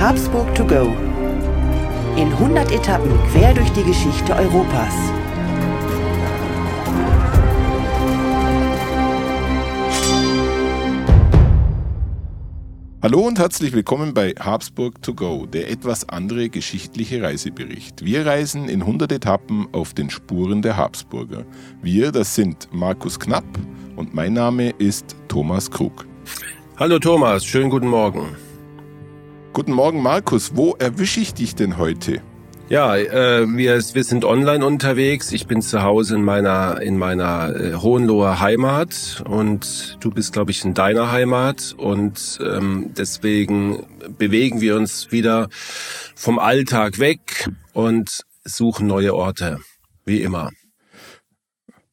Habsburg to go. In 100 Etappen quer durch die Geschichte Europas. Hallo und herzlich willkommen bei Habsburg to go, der etwas andere geschichtliche Reisebericht. Wir reisen in 100 Etappen auf den Spuren der Habsburger. Wir, das sind Markus Knapp und mein Name ist Thomas Krug. Hallo Thomas, schönen guten Morgen. Guten Morgen Markus, wo erwische ich dich denn heute? Ja, äh, wir, wir sind online unterwegs. Ich bin zu Hause in meiner in meiner äh, Hohenloher Heimat und du bist, glaube ich, in deiner Heimat und ähm, deswegen bewegen wir uns wieder vom Alltag weg und suchen neue Orte, wie immer.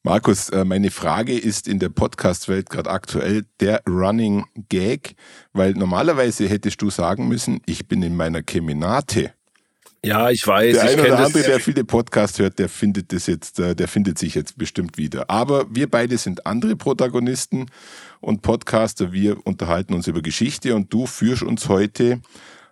Markus, äh, meine Frage ist in der Podcast-Welt gerade aktuell der Running Gag, weil normalerweise hättest du sagen müssen, ich bin in meiner Keminate. Ja, ich weiß. Der eine oder andere, der viele Podcasts hört, der findet das jetzt, äh, der findet sich jetzt bestimmt wieder. Aber wir beide sind andere Protagonisten und Podcaster. Wir unterhalten uns über Geschichte und du führst uns heute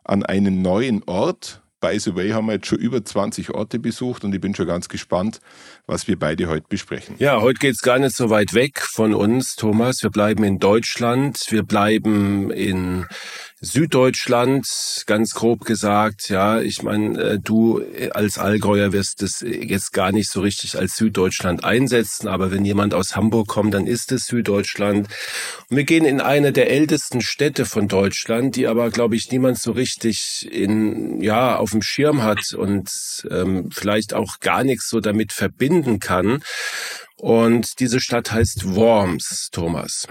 an einen neuen Ort. By the way, haben wir jetzt schon über 20 Orte besucht und ich bin schon ganz gespannt, was wir beide heute besprechen. Ja, heute geht's gar nicht so weit weg von uns, Thomas. Wir bleiben in Deutschland. Wir bleiben in Süddeutschland, ganz grob gesagt, ja, ich meine, äh, du als Allgäuer wirst es jetzt gar nicht so richtig als Süddeutschland einsetzen, aber wenn jemand aus Hamburg kommt, dann ist es Süddeutschland. Und wir gehen in eine der ältesten Städte von Deutschland, die aber, glaube ich, niemand so richtig in, ja, auf dem Schirm hat und ähm, vielleicht auch gar nichts so damit verbinden kann. Und diese Stadt heißt Worms, Thomas.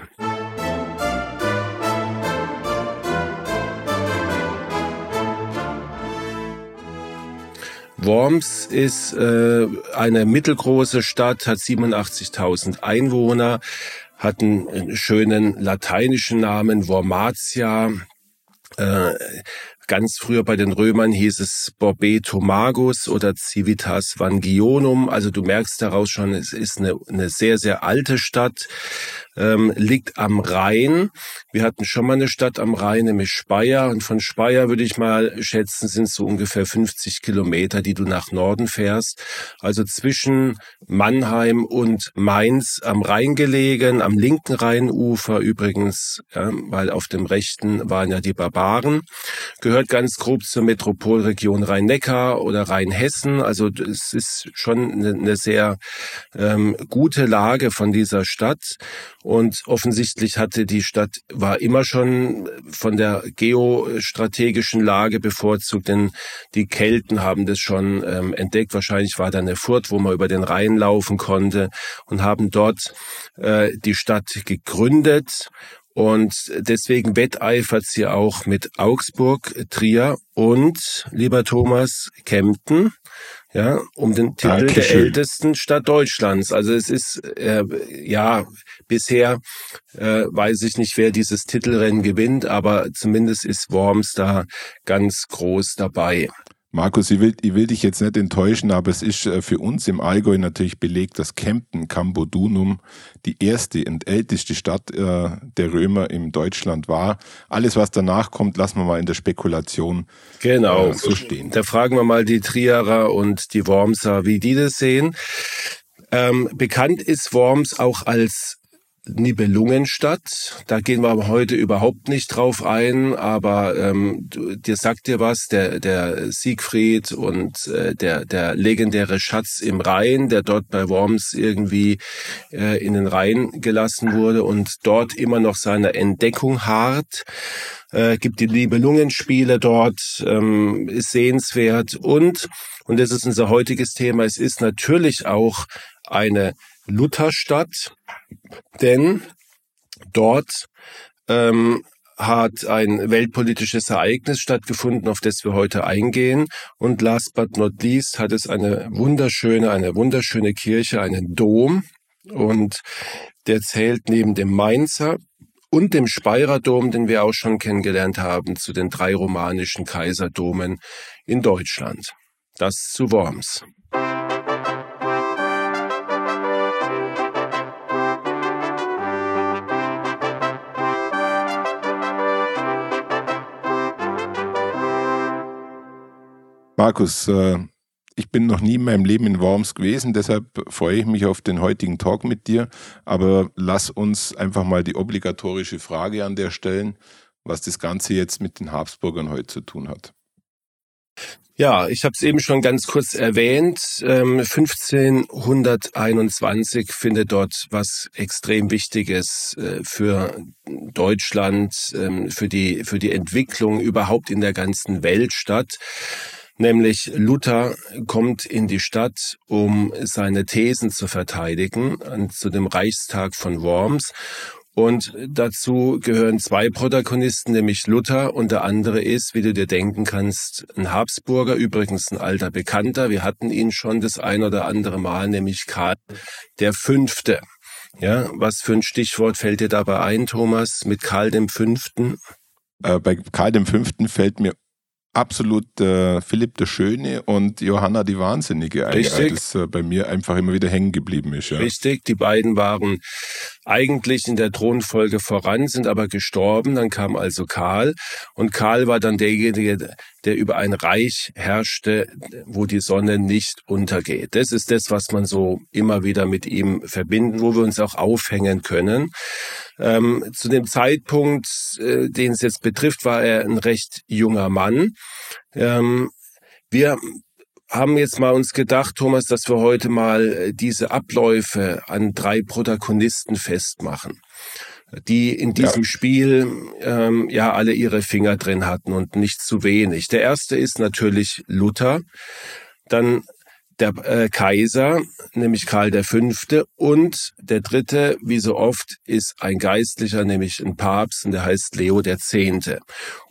Worms ist äh, eine mittelgroße Stadt, hat 87.000 Einwohner, hat einen schönen lateinischen Namen, Wormatia. Äh, Ganz früher bei den Römern hieß es Borbeto Magus oder Civitas Vangionum. Also du merkst daraus schon, es ist eine, eine sehr, sehr alte Stadt, ähm, liegt am Rhein. Wir hatten schon mal eine Stadt am Rhein, nämlich Speyer. Und von Speyer würde ich mal schätzen, sind so ungefähr 50 Kilometer, die du nach Norden fährst. Also zwischen Mannheim und Mainz am Rhein gelegen, am linken Rheinufer übrigens, ja, weil auf dem rechten waren ja die Barbaren. Gehört gehört ganz grob zur Metropolregion Rhein-Neckar oder Rheinhessen. Also es ist schon eine, sehr ähm, gute Lage von dieser Stadt. Und offensichtlich hatte die Stadt, war immer schon von der geostrategischen Lage bevorzugt, denn die Kelten haben das schon ähm, entdeckt. Wahrscheinlich war da eine Furt, wo man über den Rhein laufen konnte und haben dort äh, die Stadt gegründet und deswegen wetteifert sie auch mit Augsburg, Trier und, lieber Thomas, Kempten, ja, um den Titel Dankeschön. der ältesten Stadt Deutschlands. Also es ist, äh, ja, bisher äh, weiß ich nicht, wer dieses Titelrennen gewinnt, aber zumindest ist Worms da ganz groß dabei. Markus, ich will, ich will dich jetzt nicht enttäuschen, aber es ist äh, für uns im Allgäu natürlich belegt, dass Kempten Cambodunum die erste und älteste Stadt äh, der Römer in Deutschland war. Alles, was danach kommt, lassen wir mal in der Spekulation genau. Äh, so stehen. Da fragen wir mal die Trierer und die Wormser, wie die das sehen. Ähm, bekannt ist Worms auch als Nibelungenstadt. Da gehen wir heute überhaupt nicht drauf ein, aber ähm, dir sagt dir was, der, der Siegfried und äh, der, der legendäre Schatz im Rhein, der dort bei Worms irgendwie äh, in den Rhein gelassen wurde und dort immer noch seine Entdeckung hart. Äh, gibt die Nibelungenspiele dort, ähm, ist sehenswert und, und das ist unser heutiges Thema, es ist natürlich auch eine Lutherstadt, denn dort ähm, hat ein weltpolitisches Ereignis stattgefunden, auf das wir heute eingehen. Und last but not least hat es eine wunderschöne, eine wunderschöne Kirche, einen Dom. Und der zählt neben dem Mainzer und dem Speyerer Dom, den wir auch schon kennengelernt haben, zu den drei romanischen Kaiserdomen in Deutschland. Das zu Worms. Markus, äh, ich bin noch nie in meinem Leben in Worms gewesen, deshalb freue ich mich auf den heutigen Talk mit dir. Aber lass uns einfach mal die obligatorische Frage an der stellen, was das Ganze jetzt mit den Habsburgern heute zu tun hat. Ja, ich habe es eben schon ganz kurz erwähnt. 1521 ähm, findet dort was extrem Wichtiges äh, für Deutschland, ähm, für die für die Entwicklung überhaupt in der ganzen Welt statt. Nämlich Luther kommt in die Stadt, um seine Thesen zu verteidigen, zu dem Reichstag von Worms. Und dazu gehören zwei Protagonisten, nämlich Luther und der andere ist, wie du dir denken kannst, ein Habsburger, übrigens ein alter Bekannter. Wir hatten ihn schon das ein oder andere Mal, nämlich Karl der Fünfte. Ja, was für ein Stichwort fällt dir dabei ein, Thomas, mit Karl dem Fünften? Äh, bei Karl dem Fünften fällt mir absolut äh, Philipp der Schöne und Johanna die Wahnsinnige Richtig. das äh, bei mir einfach immer wieder hängen geblieben ist. Ja. Richtig, die beiden waren eigentlich in der Thronfolge voran, sind aber gestorben. Dann kam also Karl und Karl war dann derjenige, der über ein Reich herrschte, wo die Sonne nicht untergeht. Das ist das, was man so immer wieder mit ihm verbinden, wo wir uns auch aufhängen können. Ähm, zu dem Zeitpunkt, äh, den es jetzt betrifft, war er ein recht junger Mann. Ähm, wir haben jetzt mal uns gedacht, Thomas, dass wir heute mal äh, diese Abläufe an drei Protagonisten festmachen, die in diesem ja. Spiel ähm, ja alle ihre Finger drin hatten und nicht zu wenig. Der erste ist natürlich Luther, dann der äh, Kaiser, nämlich Karl V. Und der dritte, wie so oft, ist ein Geistlicher, nämlich ein Papst, und der heißt Leo X.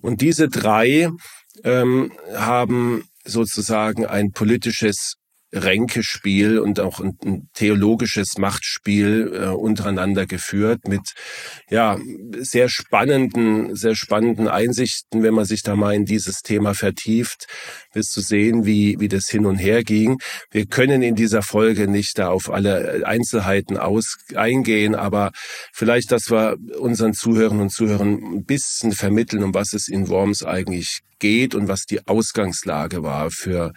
Und diese drei ähm, haben sozusagen ein politisches Ränkespiel und auch ein, theologisches Machtspiel äh, untereinander geführt mit ja sehr spannenden, sehr spannenden Einsichten, wenn man sich da mal in dieses Thema vertieft, wirst du sehen, wie wie das hin und her ging. Wir können in dieser Folge nicht da auf alle Einzelheiten aus eingehen, aber vielleicht, dass wir unseren Zuhörern und Zuhörern ein bisschen vermitteln, um was es in Worms eigentlich geht und was die Ausgangslage war für,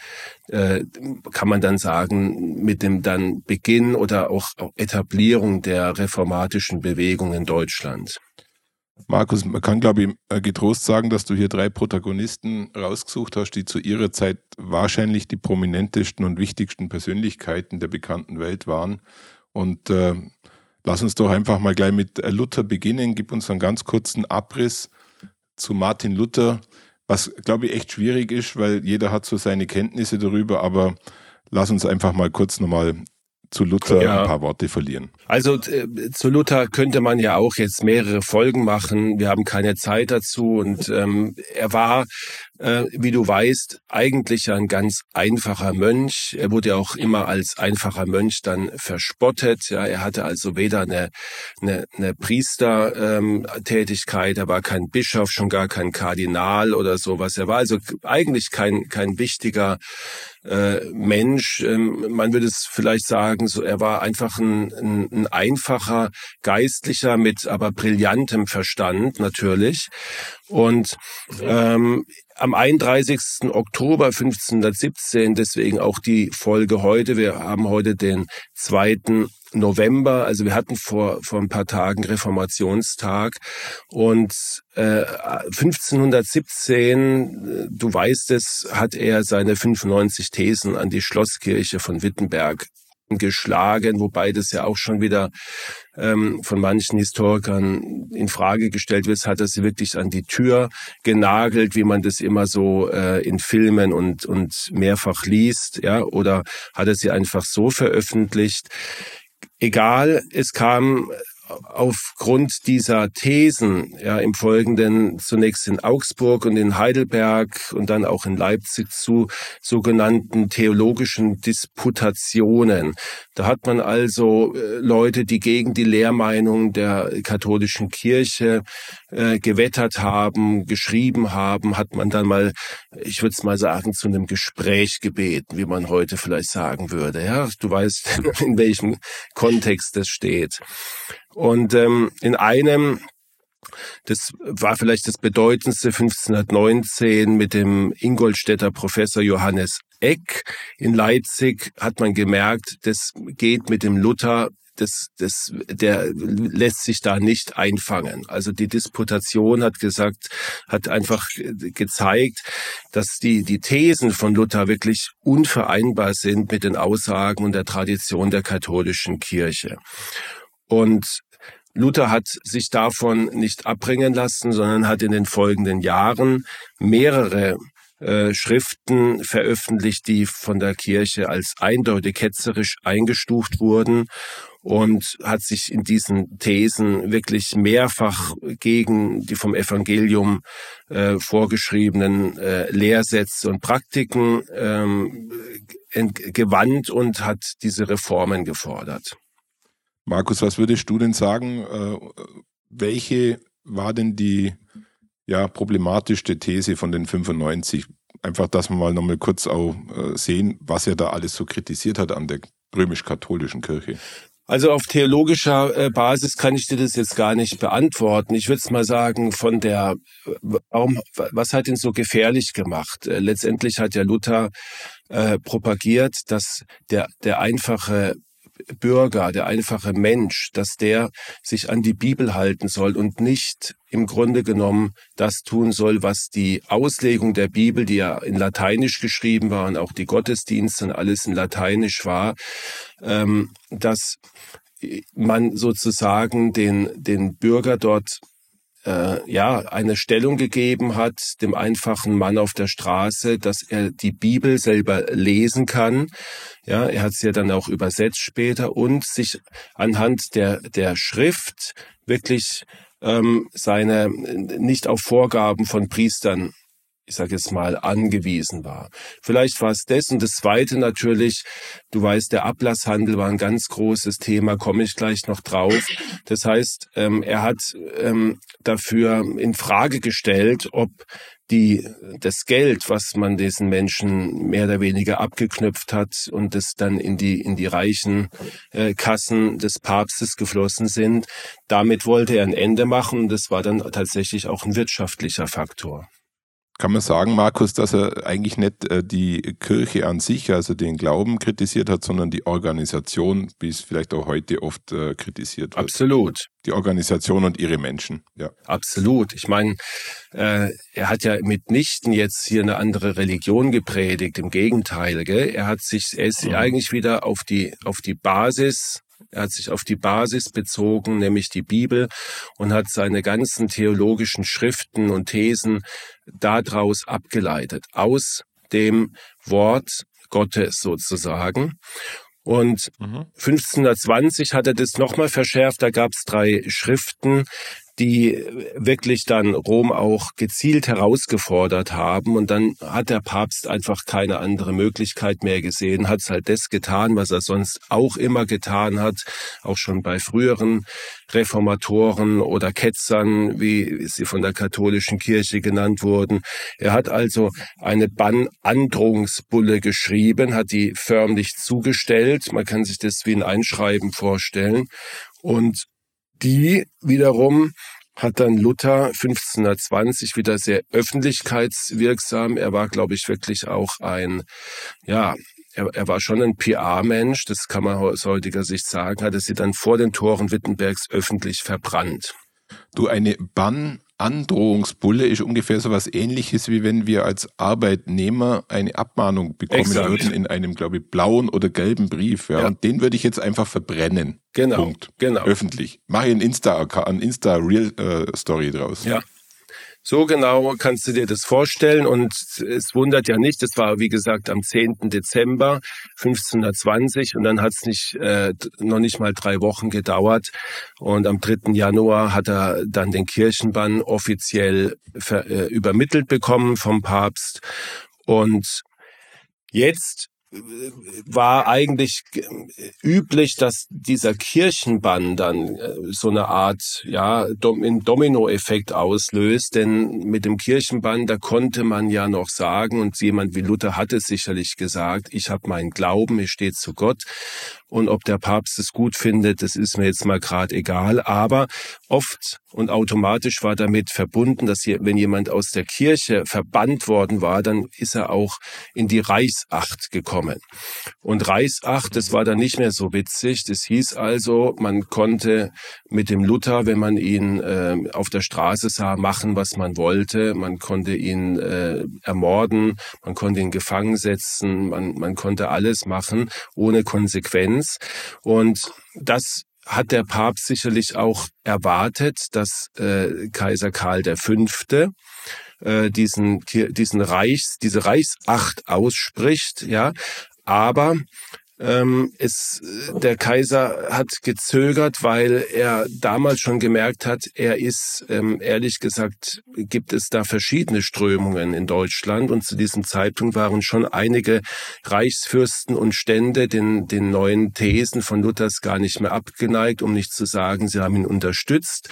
äh, kann man dann sagen, mit dem dann Beginn oder auch Etablierung der reformatischen Bewegung in Deutschland. Markus, man kann, glaube ich, äh, getrost sagen, dass du hier drei Protagonisten rausgesucht hast, die zu ihrer Zeit wahrscheinlich die prominentesten und wichtigsten Persönlichkeiten der bekannten Welt waren. Und äh, lass uns doch einfach mal gleich mit Luther beginnen. Gib uns einen ganz kurzen Abriss zu Martin Luther. Was, glaube ich, echt schwierig ist, weil jeder hat so seine Kenntnisse darüber, aber lass uns einfach mal kurz nochmal zu Luther ja. ein paar Worte verlieren. Also äh, zu Luther könnte man ja auch jetzt mehrere Folgen machen. Wir haben keine Zeit dazu und ähm, er war äh, wie du weißt, eigentlich ein ganz einfacher Mönch. Er wurde auch immer als einfacher Mönch dann verspottet. Ja, er hatte also weder eine, eine, eine Priestertätigkeit, er war kein Bischof, schon gar kein Kardinal oder sowas. Er war also eigentlich kein, kein wichtiger äh, Mensch. Ähm, man würde es vielleicht sagen, so er war einfach ein, ein, ein einfacher Geistlicher mit aber brillantem Verstand natürlich. Und ähm, am 31. Oktober 1517, deswegen auch die Folge heute. Wir haben heute den 2. November, also wir hatten vor, vor ein paar Tagen Reformationstag und äh, 1517, du weißt es, hat er seine 95 Thesen an die Schlosskirche von Wittenberg geschlagen, wobei das ja auch schon wieder ähm, von manchen Historikern in Frage gestellt wird. Hat er sie wirklich an die Tür genagelt, wie man das immer so äh, in Filmen und und mehrfach liest, ja, oder hat er sie einfach so veröffentlicht? Egal, es kam aufgrund dieser Thesen ja im Folgenden zunächst in Augsburg und in Heidelberg und dann auch in Leipzig zu sogenannten theologischen Disputationen. Da hat man also äh, Leute, die gegen die Lehrmeinung der katholischen Kirche äh, gewettert haben, geschrieben haben, hat man dann mal, ich würde es mal sagen, zu einem Gespräch gebeten, wie man heute vielleicht sagen würde. Ja, du weißt, in welchem Kontext das steht. Und ähm, in einem Das war vielleicht das bedeutendste 1519 mit dem Ingolstädter Professor Johannes Eck in Leipzig hat man gemerkt, das geht mit dem Luther das, das, der lässt sich da nicht einfangen. Also die Disputation hat gesagt, hat einfach gezeigt, dass die, die Thesen von Luther wirklich unvereinbar sind mit den Aussagen und der Tradition der katholischen Kirche. Und Luther hat sich davon nicht abbringen lassen, sondern hat in den folgenden Jahren mehrere äh, Schriften veröffentlicht, die von der Kirche als eindeutig ketzerisch eingestuft wurden und hat sich in diesen Thesen wirklich mehrfach gegen die vom Evangelium äh, vorgeschriebenen äh, Lehrsätze und Praktiken ähm, gewandt und hat diese Reformen gefordert. Markus, was würdest du denn sagen? Äh, welche war denn die ja, problematischste These von den 95? Einfach, dass wir mal nochmal kurz auch äh, sehen, was er da alles so kritisiert hat an der römisch-katholischen Kirche. Also auf theologischer äh, Basis kann ich dir das jetzt gar nicht beantworten. Ich würde mal sagen, von der, warum, was hat ihn so gefährlich gemacht? Äh, letztendlich hat ja Luther äh, propagiert, dass der, der einfache Bürger, der einfache Mensch, dass der sich an die Bibel halten soll und nicht im Grunde genommen das tun soll, was die Auslegung der Bibel, die ja in Lateinisch geschrieben war und auch die Gottesdienste und alles in Lateinisch war, ähm, dass man sozusagen den, den Bürger dort äh, ja eine Stellung gegeben hat dem einfachen Mann auf der Straße, dass er die Bibel selber lesen kann. Ja, er hat sie ja dann auch übersetzt später und sich anhand der der Schrift wirklich ähm, seine nicht auf Vorgaben von Priestern ich sage jetzt mal, angewiesen war. Vielleicht war es das. Und das Zweite natürlich, du weißt, der Ablasshandel war ein ganz großes Thema, komme ich gleich noch drauf. Das heißt, ähm, er hat ähm, dafür in Frage gestellt, ob die, das Geld, was man diesen Menschen mehr oder weniger abgeknüpft hat und das dann in die, in die reichen äh, Kassen des Papstes geflossen sind, damit wollte er ein Ende machen. Das war dann tatsächlich auch ein wirtschaftlicher Faktor. Kann man sagen, Markus, dass er eigentlich nicht äh, die Kirche an sich, also den Glauben kritisiert hat, sondern die Organisation, wie es vielleicht auch heute oft äh, kritisiert wird? Absolut. Die Organisation und ihre Menschen, ja. Absolut. Ich meine, äh, er hat ja mitnichten jetzt hier eine andere Religion gepredigt, im Gegenteil, gell? Er hat sich, er ist mhm. eigentlich wieder auf die, auf die Basis er hat sich auf die Basis bezogen, nämlich die Bibel, und hat seine ganzen theologischen Schriften und Thesen daraus abgeleitet, aus dem Wort Gottes sozusagen. Und mhm. 1520 hat er das nochmal verschärft. Da gab es drei Schriften, die wirklich dann Rom auch gezielt herausgefordert haben. Und dann hat der Papst einfach keine andere Möglichkeit mehr gesehen, hat halt das getan, was er sonst auch immer getan hat, auch schon bei früheren Reformatoren oder Ketzern, wie sie von der katholischen Kirche genannt wurden. Er hat also eine Bannandrohungsbulle geschrieben, hat die förmlich zugestellt. Man kann sich das wie ein Einschreiben vorstellen. Und die wiederum hat dann Luther 1520 wieder sehr öffentlichkeitswirksam. Er war, glaube ich, wirklich auch ein, ja, er, er war schon ein PR-Mensch, das kann man aus heutiger Sicht sagen, hat er sie dann vor den Toren Wittenbergs öffentlich verbrannt. Du, eine Bann Androhungsbulle ist ungefähr so was ähnliches, wie wenn wir als Arbeitnehmer eine Abmahnung bekommen Exakt. würden in einem, glaube ich, blauen oder gelben Brief. Ja. ja. Und den würde ich jetzt einfach verbrennen. Genau. Punkt. Genau. Öffentlich. Mache ein Insta, ein Insta Real äh, Story draus. Ja. So genau kannst du dir das vorstellen und es wundert ja nicht, das war wie gesagt am 10. Dezember 1520 und dann hat es nicht, äh, noch nicht mal drei Wochen gedauert und am 3. Januar hat er dann den Kirchenbann offiziell ver, äh, übermittelt bekommen vom Papst und jetzt war eigentlich üblich, dass dieser Kirchenbann dann äh, so eine Art ja Dominoeffekt auslöst, denn mit dem Kirchenbann da konnte man ja noch sagen und jemand wie Luther hat es sicherlich gesagt, ich habe meinen Glauben, ich stehe zu Gott. Und ob der Papst es gut findet, das ist mir jetzt mal gerade egal, aber oft und automatisch war damit verbunden, dass hier, wenn jemand aus der Kirche verbannt worden war, dann ist er auch in die Reichsacht gekommen. Und Reichsacht, das war dann nicht mehr so witzig. Das hieß also, man konnte mit dem Luther, wenn man ihn äh, auf der Straße sah, machen, was man wollte. Man konnte ihn äh, ermorden, man konnte ihn gefangen setzen, man, man konnte alles machen ohne Konsequenz. Und das hat der Papst sicherlich auch erwartet, dass äh, Kaiser Karl V. Äh, diesen diesen Reichs diese Reichsacht ausspricht, ja, aber ähm, es, der Kaiser hat gezögert, weil er damals schon gemerkt hat, er ist, ähm, ehrlich gesagt, gibt es da verschiedene Strömungen in Deutschland und zu diesem Zeitpunkt waren schon einige Reichsfürsten und Stände den, den neuen Thesen von Luthers gar nicht mehr abgeneigt, um nicht zu sagen, sie haben ihn unterstützt.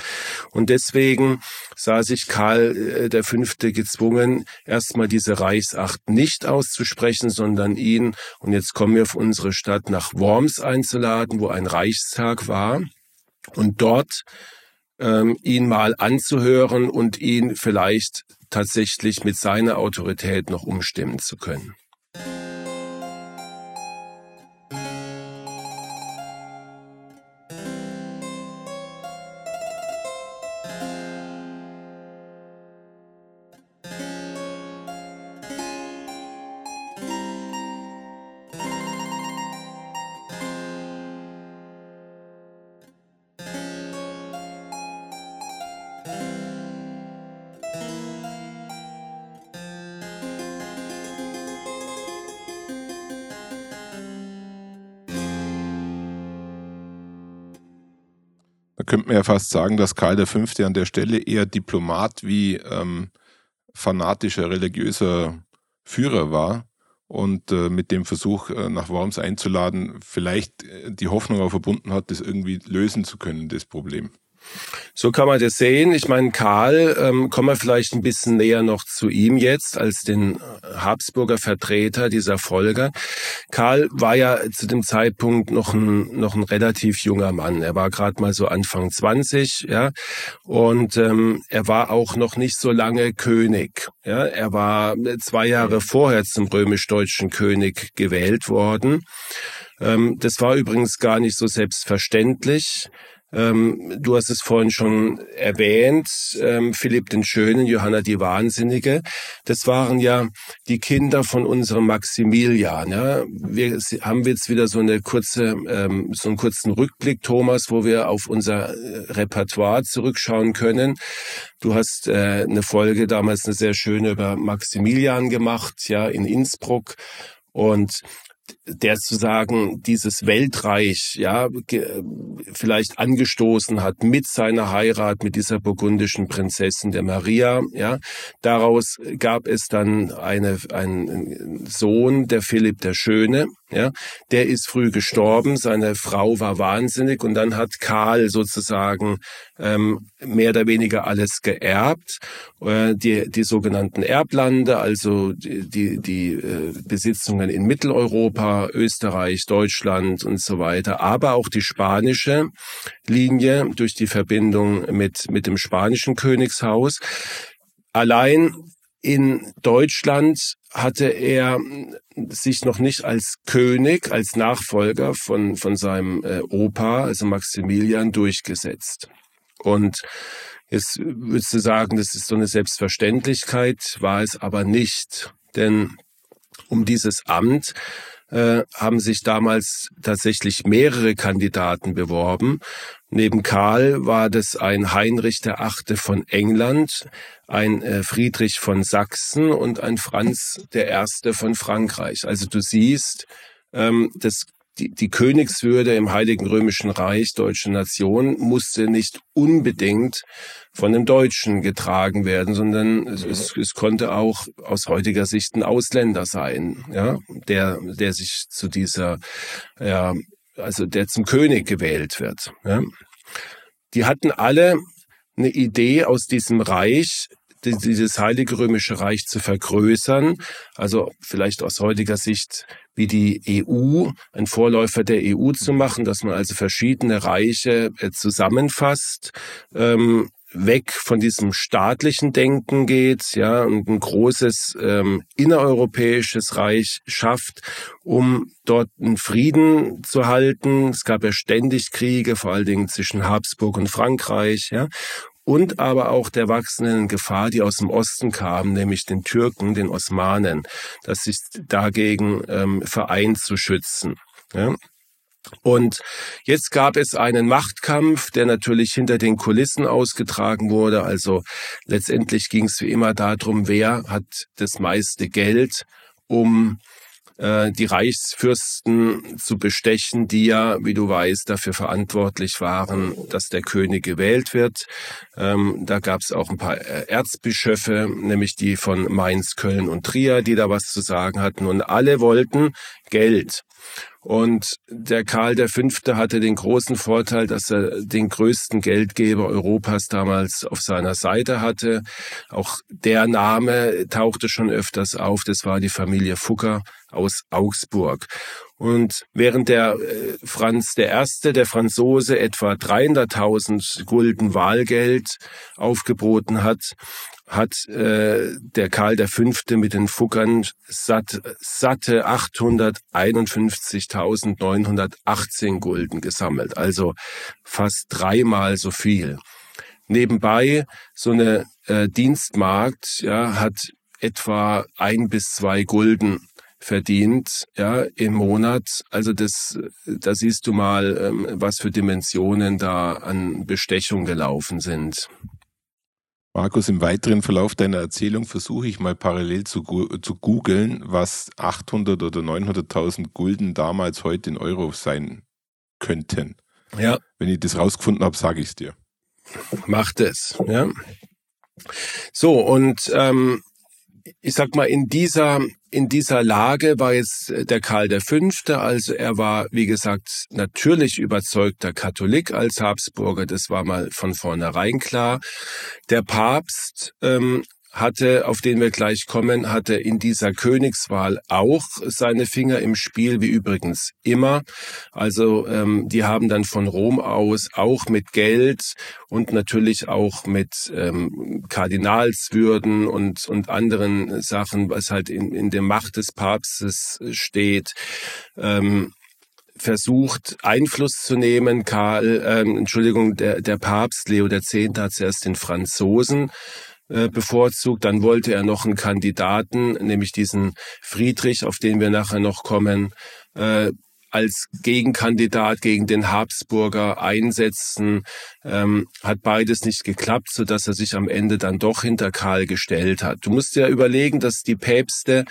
Und deswegen sah sich Karl äh, V. gezwungen, erstmal diese Reichsacht nicht auszusprechen, sondern ihn, und jetzt kommen wir auf unsere Stadt nach Worms einzuladen, wo ein Reichstag war und dort ähm, ihn mal anzuhören und ihn vielleicht tatsächlich mit seiner Autorität noch umstimmen zu können. Könnte man ja fast sagen, dass Karl V. an der Stelle eher Diplomat wie ähm, fanatischer religiöser Führer war und äh, mit dem Versuch, äh, nach Worms einzuladen, vielleicht äh, die Hoffnung auch verbunden hat, das irgendwie lösen zu können, das Problem. So kann man das sehen. Ich meine, Karl, ähm, kommen wir vielleicht ein bisschen näher noch zu ihm jetzt als den Habsburger Vertreter dieser Folge. Karl war ja zu dem Zeitpunkt noch ein, noch ein relativ junger Mann. Er war gerade mal so Anfang 20, ja, und ähm, er war auch noch nicht so lange König. Ja, er war zwei Jahre vorher zum römisch-deutschen König gewählt worden. Ähm, das war übrigens gar nicht so selbstverständlich. Ähm, du hast es vorhin schon erwähnt, ähm, Philipp den Schönen, Johanna die Wahnsinnige. Das waren ja die Kinder von unserem Maximilian. Ja? Wir haben jetzt wieder so eine kurze, ähm, so einen kurzen Rückblick, Thomas, wo wir auf unser äh, Repertoire zurückschauen können. Du hast äh, eine Folge damals eine sehr schöne über Maximilian gemacht, ja, in Innsbruck. Und der zu sagen, dieses Weltreich, ja, vielleicht angestoßen hat mit seiner Heirat mit dieser burgundischen Prinzessin der Maria, ja. Daraus gab es dann eine, einen Sohn, der Philipp der Schöne, ja. Der ist früh gestorben, seine Frau war wahnsinnig und dann hat Karl sozusagen ähm, mehr oder weniger alles geerbt, äh, die, die sogenannten Erblande, also die, die, die äh, Besitzungen in Mitteleuropa, Österreich, Deutschland und so weiter, aber auch die spanische Linie durch die Verbindung mit, mit dem spanischen Königshaus. Allein in Deutschland hatte er sich noch nicht als König, als Nachfolger von, von seinem äh, Opa, also Maximilian, durchgesetzt. Und jetzt würdest du sagen, das ist so eine Selbstverständlichkeit, war es aber nicht. Denn um dieses Amt äh, haben sich damals tatsächlich mehrere Kandidaten beworben. Neben Karl war das ein Heinrich der Achte von England, ein äh, Friedrich von Sachsen und ein Franz der Erste von Frankreich. Also du siehst, ähm, das die, die Königswürde im Heiligen Römischen Reich, deutsche Nation, musste nicht unbedingt von dem Deutschen getragen werden, sondern es, es, es konnte auch aus heutiger Sicht ein Ausländer sein, ja, der, der sich zu dieser, ja, also der zum König gewählt wird. Ja. Die hatten alle eine Idee aus diesem Reich, dieses Heilige Römische Reich zu vergrößern. Also vielleicht aus heutiger Sicht wie die EU, ein Vorläufer der EU zu machen, dass man also verschiedene Reiche äh, zusammenfasst. Ähm, weg von diesem staatlichen Denken geht, ja, und ein großes ähm, innereuropäisches Reich schafft, um dort einen Frieden zu halten. Es gab ja ständig Kriege, vor allen Dingen zwischen Habsburg und Frankreich, ja, und aber auch der wachsenden Gefahr, die aus dem Osten kam, nämlich den Türken, den Osmanen, dass sich dagegen ähm, vereint zu schützen. Ja. Und jetzt gab es einen Machtkampf, der natürlich hinter den Kulissen ausgetragen wurde. Also letztendlich ging es wie immer darum, wer hat das meiste Geld, um äh, die Reichsfürsten zu bestechen, die ja, wie du weißt, dafür verantwortlich waren, dass der König gewählt wird. Ähm, da gab es auch ein paar äh, Erzbischöfe, nämlich die von Mainz, Köln und Trier, die da was zu sagen hatten. Und alle wollten Geld. Und der Karl V. hatte den großen Vorteil, dass er den größten Geldgeber Europas damals auf seiner Seite hatte. Auch der Name tauchte schon öfters auf. Das war die Familie Fugger aus Augsburg. Und während der äh, Franz I., der Franzose, etwa 300.000 Gulden Wahlgeld aufgeboten hat, hat äh, der Karl V. mit den Fuggern satt, satte 851.918 Gulden gesammelt, also fast dreimal so viel. Nebenbei so eine äh, Dienstmarkt ja, hat etwa ein bis zwei Gulden verdient, ja, im Monat. Also das, da siehst du mal, ähm, was für Dimensionen da an Bestechung gelaufen sind. Markus, im weiteren Verlauf deiner Erzählung versuche ich mal parallel zu, zu googeln, was 800 oder 900.000 Gulden damals heute in Euro sein könnten. Ja. Wenn ich das rausgefunden habe, sage ich es dir. Macht es, ja. So, und ähm, ich sag mal, in dieser, in dieser Lage war jetzt der Karl V., also er war, wie gesagt, natürlich überzeugter Katholik als Habsburger, das war mal von vornherein klar. Der Papst ähm, hatte, auf den wir gleich kommen, hatte in dieser Königswahl auch seine Finger im Spiel, wie übrigens immer. Also ähm, die haben dann von Rom aus auch mit Geld und natürlich auch mit ähm, Kardinalswürden und, und anderen Sachen, was halt in, in der Macht des Papstes steht, ähm, versucht, Einfluss zu nehmen. Karl, ähm, Entschuldigung, der, der Papst Leo X. hat zuerst den Franzosen äh, bevorzugt. Dann wollte er noch einen Kandidaten, nämlich diesen Friedrich, auf den wir nachher noch kommen, äh, als Gegenkandidat gegen den Habsburger einsetzen, ähm, hat beides nicht geklappt, so dass er sich am Ende dann doch hinter Karl gestellt hat. Du musst ja überlegen, dass die Päpste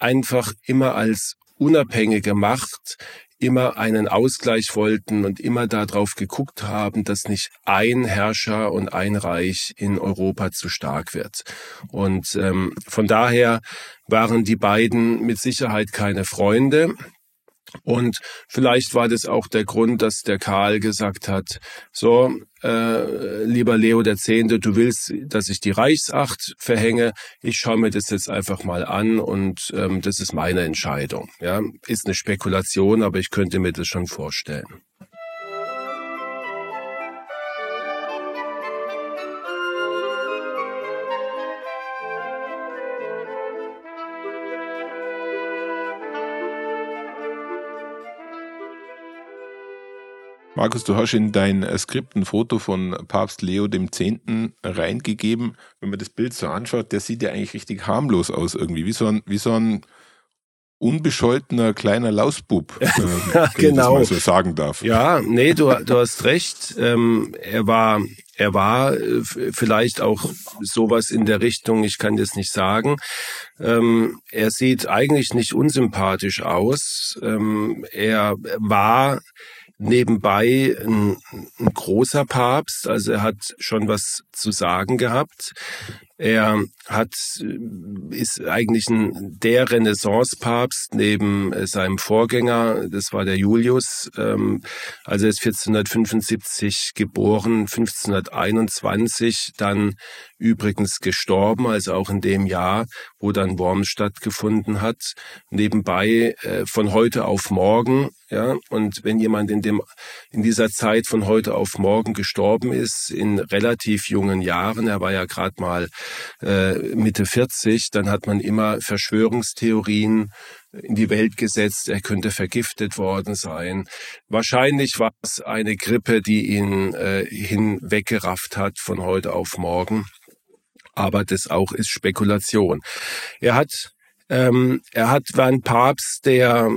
einfach immer als unabhängige Macht immer einen Ausgleich wollten und immer darauf geguckt haben, dass nicht ein Herrscher und ein Reich in Europa zu stark wird. Und ähm, von daher waren die beiden mit Sicherheit keine Freunde. Und vielleicht war das auch der Grund, dass der Karl gesagt hat, so, äh, lieber Leo der Zehnte, du willst, dass ich die Reichsacht verhänge. Ich schaue mir das jetzt einfach mal an und ähm, das ist meine Entscheidung. Ja, ist eine Spekulation, aber ich könnte mir das schon vorstellen. Markus, du hast in dein äh, Skript ein Foto von Papst Leo X. reingegeben. Wenn man das Bild so anschaut, der sieht ja eigentlich richtig harmlos aus irgendwie, wie so ein, wie so ein unbescholtener kleiner Lausbub, äh, ja, wenn genau. ich das mal so sagen darf. Ja, nee, du, du hast recht. Ähm, er war, er war äh, vielleicht auch sowas in der Richtung, ich kann das nicht sagen. Ähm, er sieht eigentlich nicht unsympathisch aus. Ähm, er war nebenbei ein, ein großer Papst, also er hat schon was zu sagen gehabt. Er hat, ist eigentlich ein, der Renaissance-Papst neben seinem Vorgänger, das war der Julius. Ähm, also er ist 1475 geboren, 1521 dann übrigens gestorben, also auch in dem Jahr, wo dann Worms stattgefunden hat. Nebenbei äh, von heute auf morgen, ja, und wenn jemand in dem, in dieser Zeit von heute auf morgen gestorben ist, in relativ jungen Jahren, er war ja gerade mal äh, Mitte 40, dann hat man immer Verschwörungstheorien in die Welt gesetzt, er könnte vergiftet worden sein. Wahrscheinlich war es eine Grippe, die ihn äh, hinweggerafft hat von heute auf morgen aber das auch ist Spekulation. Er hat, ähm, er hat, war ein Papst, der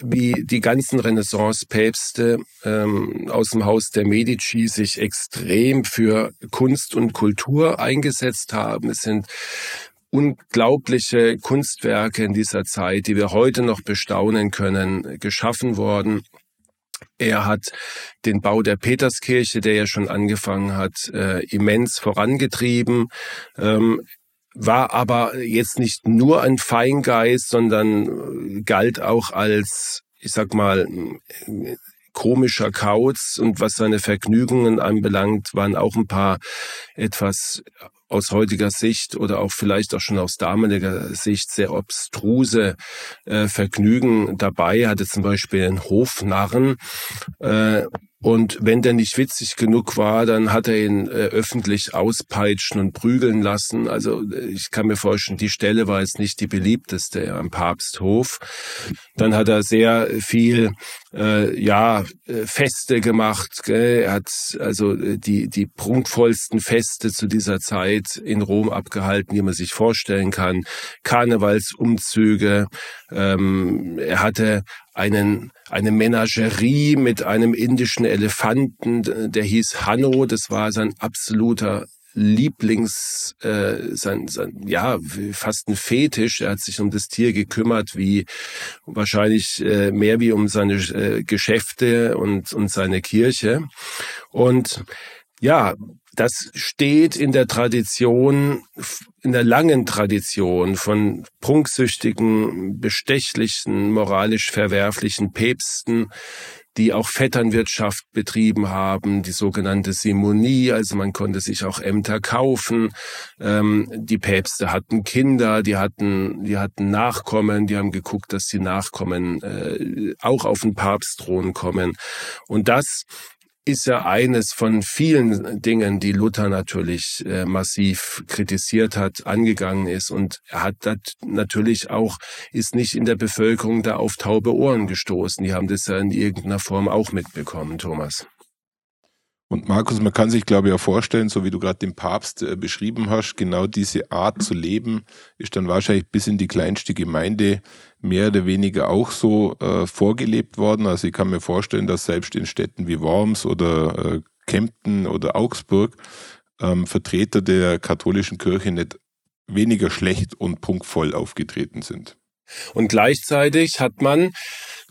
wie die ganzen Renaissance-Päpste ähm, aus dem Haus der Medici sich extrem für Kunst und Kultur eingesetzt haben. Es sind unglaubliche Kunstwerke in dieser Zeit, die wir heute noch bestaunen können, geschaffen worden. Er hat den Bau der Peterskirche, der ja schon angefangen hat, äh, immens vorangetrieben. Ähm, war aber jetzt nicht nur ein Feingeist, sondern galt auch als, ich sag mal, komischer Kauz und was seine Vergnügungen anbelangt, waren auch ein paar etwas aus heutiger Sicht oder auch vielleicht auch schon aus damaliger Sicht sehr obstruse äh, Vergnügen dabei. Hatte zum Beispiel einen Hofnarren, äh, und wenn der nicht witzig genug war, dann hat er ihn äh, öffentlich auspeitschen und prügeln lassen. Also äh, ich kann mir vorstellen, die Stelle war jetzt nicht die beliebteste am Papsthof. Dann hat er sehr viel äh, ja äh, Feste gemacht. Gell? Er hat also äh, die die prunkvollsten Feste zu dieser Zeit in Rom abgehalten, die man sich vorstellen kann. Karnevalsumzüge. Ähm, er hatte einen, eine Menagerie mit einem indischen Elefanten, der hieß Hanno, das war sein absoluter Lieblings, äh, sein, sein, ja, fast ein Fetisch. Er hat sich um das Tier gekümmert, wie wahrscheinlich äh, mehr wie um seine äh, Geschäfte und, und seine Kirche. Und ja, das steht in der Tradition, in der langen Tradition von prunksüchtigen, bestechlichen, moralisch verwerflichen Päpsten, die auch Vetternwirtschaft betrieben haben, die sogenannte Simonie, also man konnte sich auch Ämter kaufen. Ähm, die Päpste hatten Kinder, die hatten, die hatten Nachkommen, die haben geguckt, dass die Nachkommen äh, auch auf den Papstthron kommen. Und das ist ja eines von vielen Dingen, die Luther natürlich äh, massiv kritisiert hat, angegangen ist. Und er hat das natürlich auch, ist nicht in der Bevölkerung da auf taube Ohren gestoßen. Die haben das ja in irgendeiner Form auch mitbekommen, Thomas. Und Markus, man kann sich, glaube ich, auch vorstellen, so wie du gerade den Papst äh, beschrieben hast, genau diese Art zu leben ist dann wahrscheinlich bis in die kleinste Gemeinde mehr oder weniger auch so äh, vorgelebt worden. Also ich kann mir vorstellen, dass selbst in Städten wie Worms oder äh, Kempten oder Augsburg ähm, Vertreter der katholischen Kirche nicht weniger schlecht und punktvoll aufgetreten sind. Und gleichzeitig hat man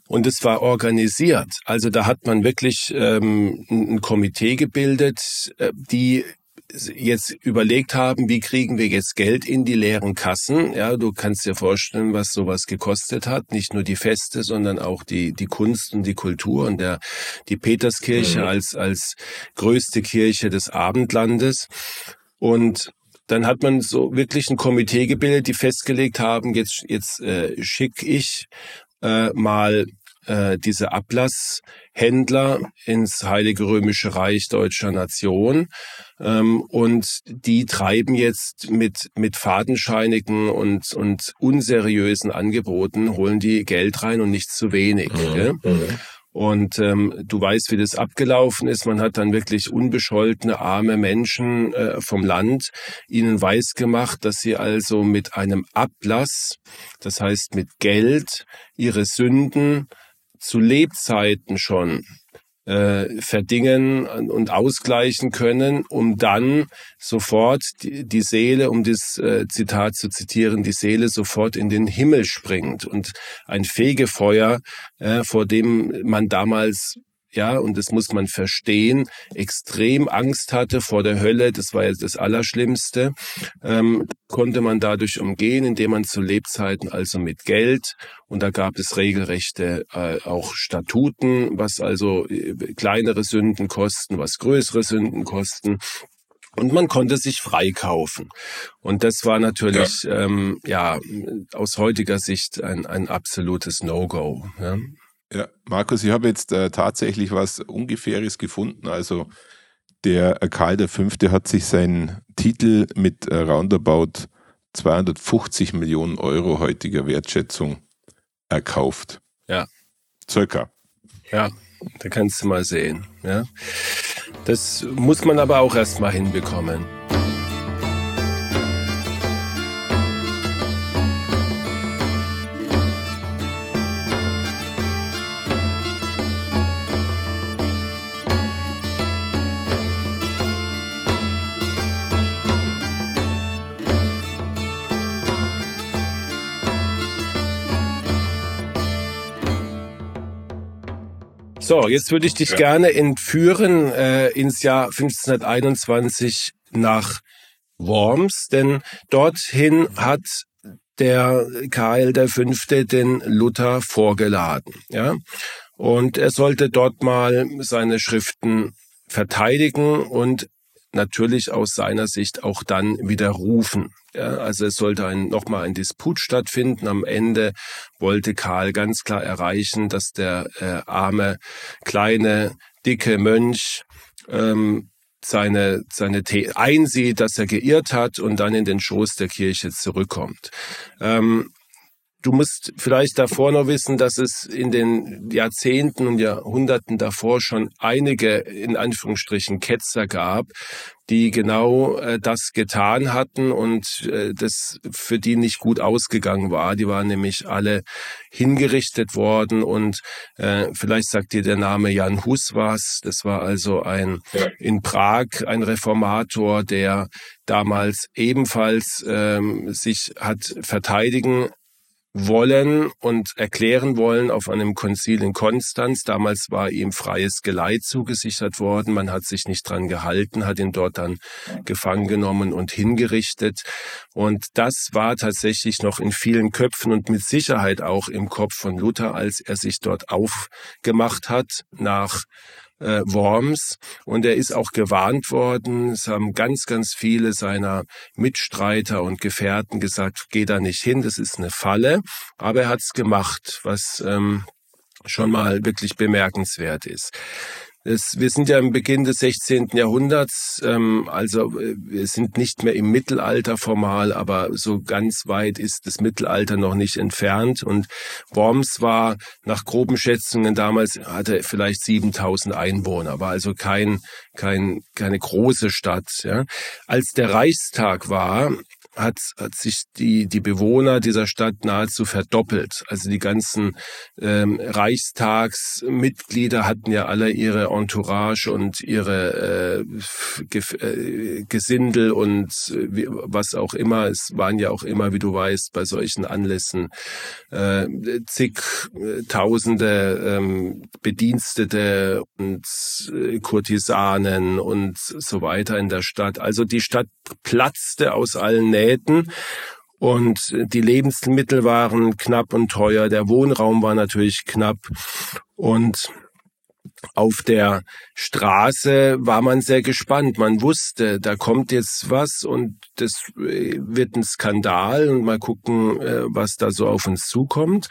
und es war organisiert. Also da hat man wirklich ähm, ein Komitee gebildet, äh, die jetzt überlegt haben, wie kriegen wir jetzt Geld in die leeren Kassen. Ja, du kannst dir vorstellen, was sowas gekostet hat. Nicht nur die Feste, sondern auch die, die Kunst und die Kultur und der, die Peterskirche mhm. als, als größte Kirche des Abendlandes. Und dann hat man so wirklich ein Komitee gebildet, die festgelegt haben, jetzt, jetzt äh, schicke ich äh, mal äh, diese Ablasshändler ins Heilige Römische Reich deutscher Nation. Ähm, und die treiben jetzt mit, mit fadenscheinigen und, und unseriösen Angeboten, holen die Geld rein und nicht zu wenig. Mhm. Mhm. Und ähm, du weißt, wie das abgelaufen ist. Man hat dann wirklich unbescholtene, arme Menschen äh, vom Land ihnen weiß gemacht, dass sie also mit einem Ablass, das heißt mit Geld, ihre Sünden zu Lebzeiten schon äh, verdingen und ausgleichen können, um dann sofort die, die Seele, um das äh, Zitat zu zitieren, die Seele sofort in den Himmel springt und ein Fegefeuer, äh, vor dem man damals ja, und das muss man verstehen, extrem Angst hatte vor der Hölle, das war jetzt das Allerschlimmste, ähm, konnte man dadurch umgehen, indem man zu Lebzeiten also mit Geld, und da gab es regelrechte äh, auch Statuten, was also äh, kleinere Sünden kosten, was größere Sünden kosten, und man konnte sich freikaufen. Und das war natürlich ja, ähm, ja aus heutiger Sicht ein, ein absolutes No-Go. Ja. Ja. Markus, ich habe jetzt äh, tatsächlich was Ungefähres gefunden. Also der Karl V. hat sich seinen Titel mit äh, roundabout 250 Millionen Euro heutiger Wertschätzung erkauft. Ja. Circa. Ja, da kannst du mal sehen. Ja. Das muss man aber auch erst mal hinbekommen. So, jetzt würde ich dich ja. gerne entführen äh, ins Jahr 1521 nach Worms, denn dorthin hat der Karl V. den Luther vorgeladen. Ja? Und er sollte dort mal seine Schriften verteidigen und natürlich aus seiner Sicht auch dann widerrufen. Ja, also es sollte ein, nochmal ein Disput stattfinden. Am Ende wollte Karl ganz klar erreichen, dass der äh, arme, kleine, dicke Mönch ähm, seine, seine The einsieht, dass er geirrt hat und dann in den Schoß der Kirche zurückkommt. Ähm, Du musst vielleicht davor noch wissen, dass es in den Jahrzehnten und Jahrhunderten davor schon einige, in Anführungsstrichen, Ketzer gab, die genau äh, das getan hatten und äh, das für die nicht gut ausgegangen war. Die waren nämlich alle hingerichtet worden und äh, vielleicht sagt dir der Name Jan Hus was. Das war also ein ja. in Prag ein Reformator, der damals ebenfalls ähm, sich hat verteidigen wollen und erklären wollen auf einem Konzil in Konstanz. Damals war ihm freies Geleit zugesichert worden. Man hat sich nicht dran gehalten, hat ihn dort dann gefangen genommen und hingerichtet. Und das war tatsächlich noch in vielen Köpfen und mit Sicherheit auch im Kopf von Luther, als er sich dort aufgemacht hat nach äh, Worms. Und er ist auch gewarnt worden. Es haben ganz, ganz viele seiner Mitstreiter und Gefährten gesagt, geh da nicht hin, das ist eine Falle. Aber er hat's gemacht, was ähm, schon mal wirklich bemerkenswert ist. Es, wir sind ja im Beginn des 16. Jahrhunderts, ähm, also äh, wir sind nicht mehr im Mittelalter formal, aber so ganz weit ist das Mittelalter noch nicht entfernt. Und Worms war nach groben Schätzungen damals, hatte vielleicht 7000 Einwohner, war also kein, kein, keine große Stadt. Ja. Als der Reichstag war, hat, hat sich die, die Bewohner dieser Stadt nahezu verdoppelt. Also die ganzen ähm, Reichstagsmitglieder hatten ja alle ihre Entourage und ihre äh, äh, Gesindel und äh, was auch immer. Es waren ja auch immer, wie du weißt, bei solchen Anlässen äh, zig äh, ähm, Bedienstete und äh, Kurtisanen und so weiter in der Stadt. Also die Stadt platzte aus allen Nähten Nähten. Und die Lebensmittel waren knapp und teuer. Der Wohnraum war natürlich knapp. Und auf der Straße war man sehr gespannt. Man wusste, da kommt jetzt was und das äh, wird ein Skandal und mal gucken, äh, was da so auf uns zukommt.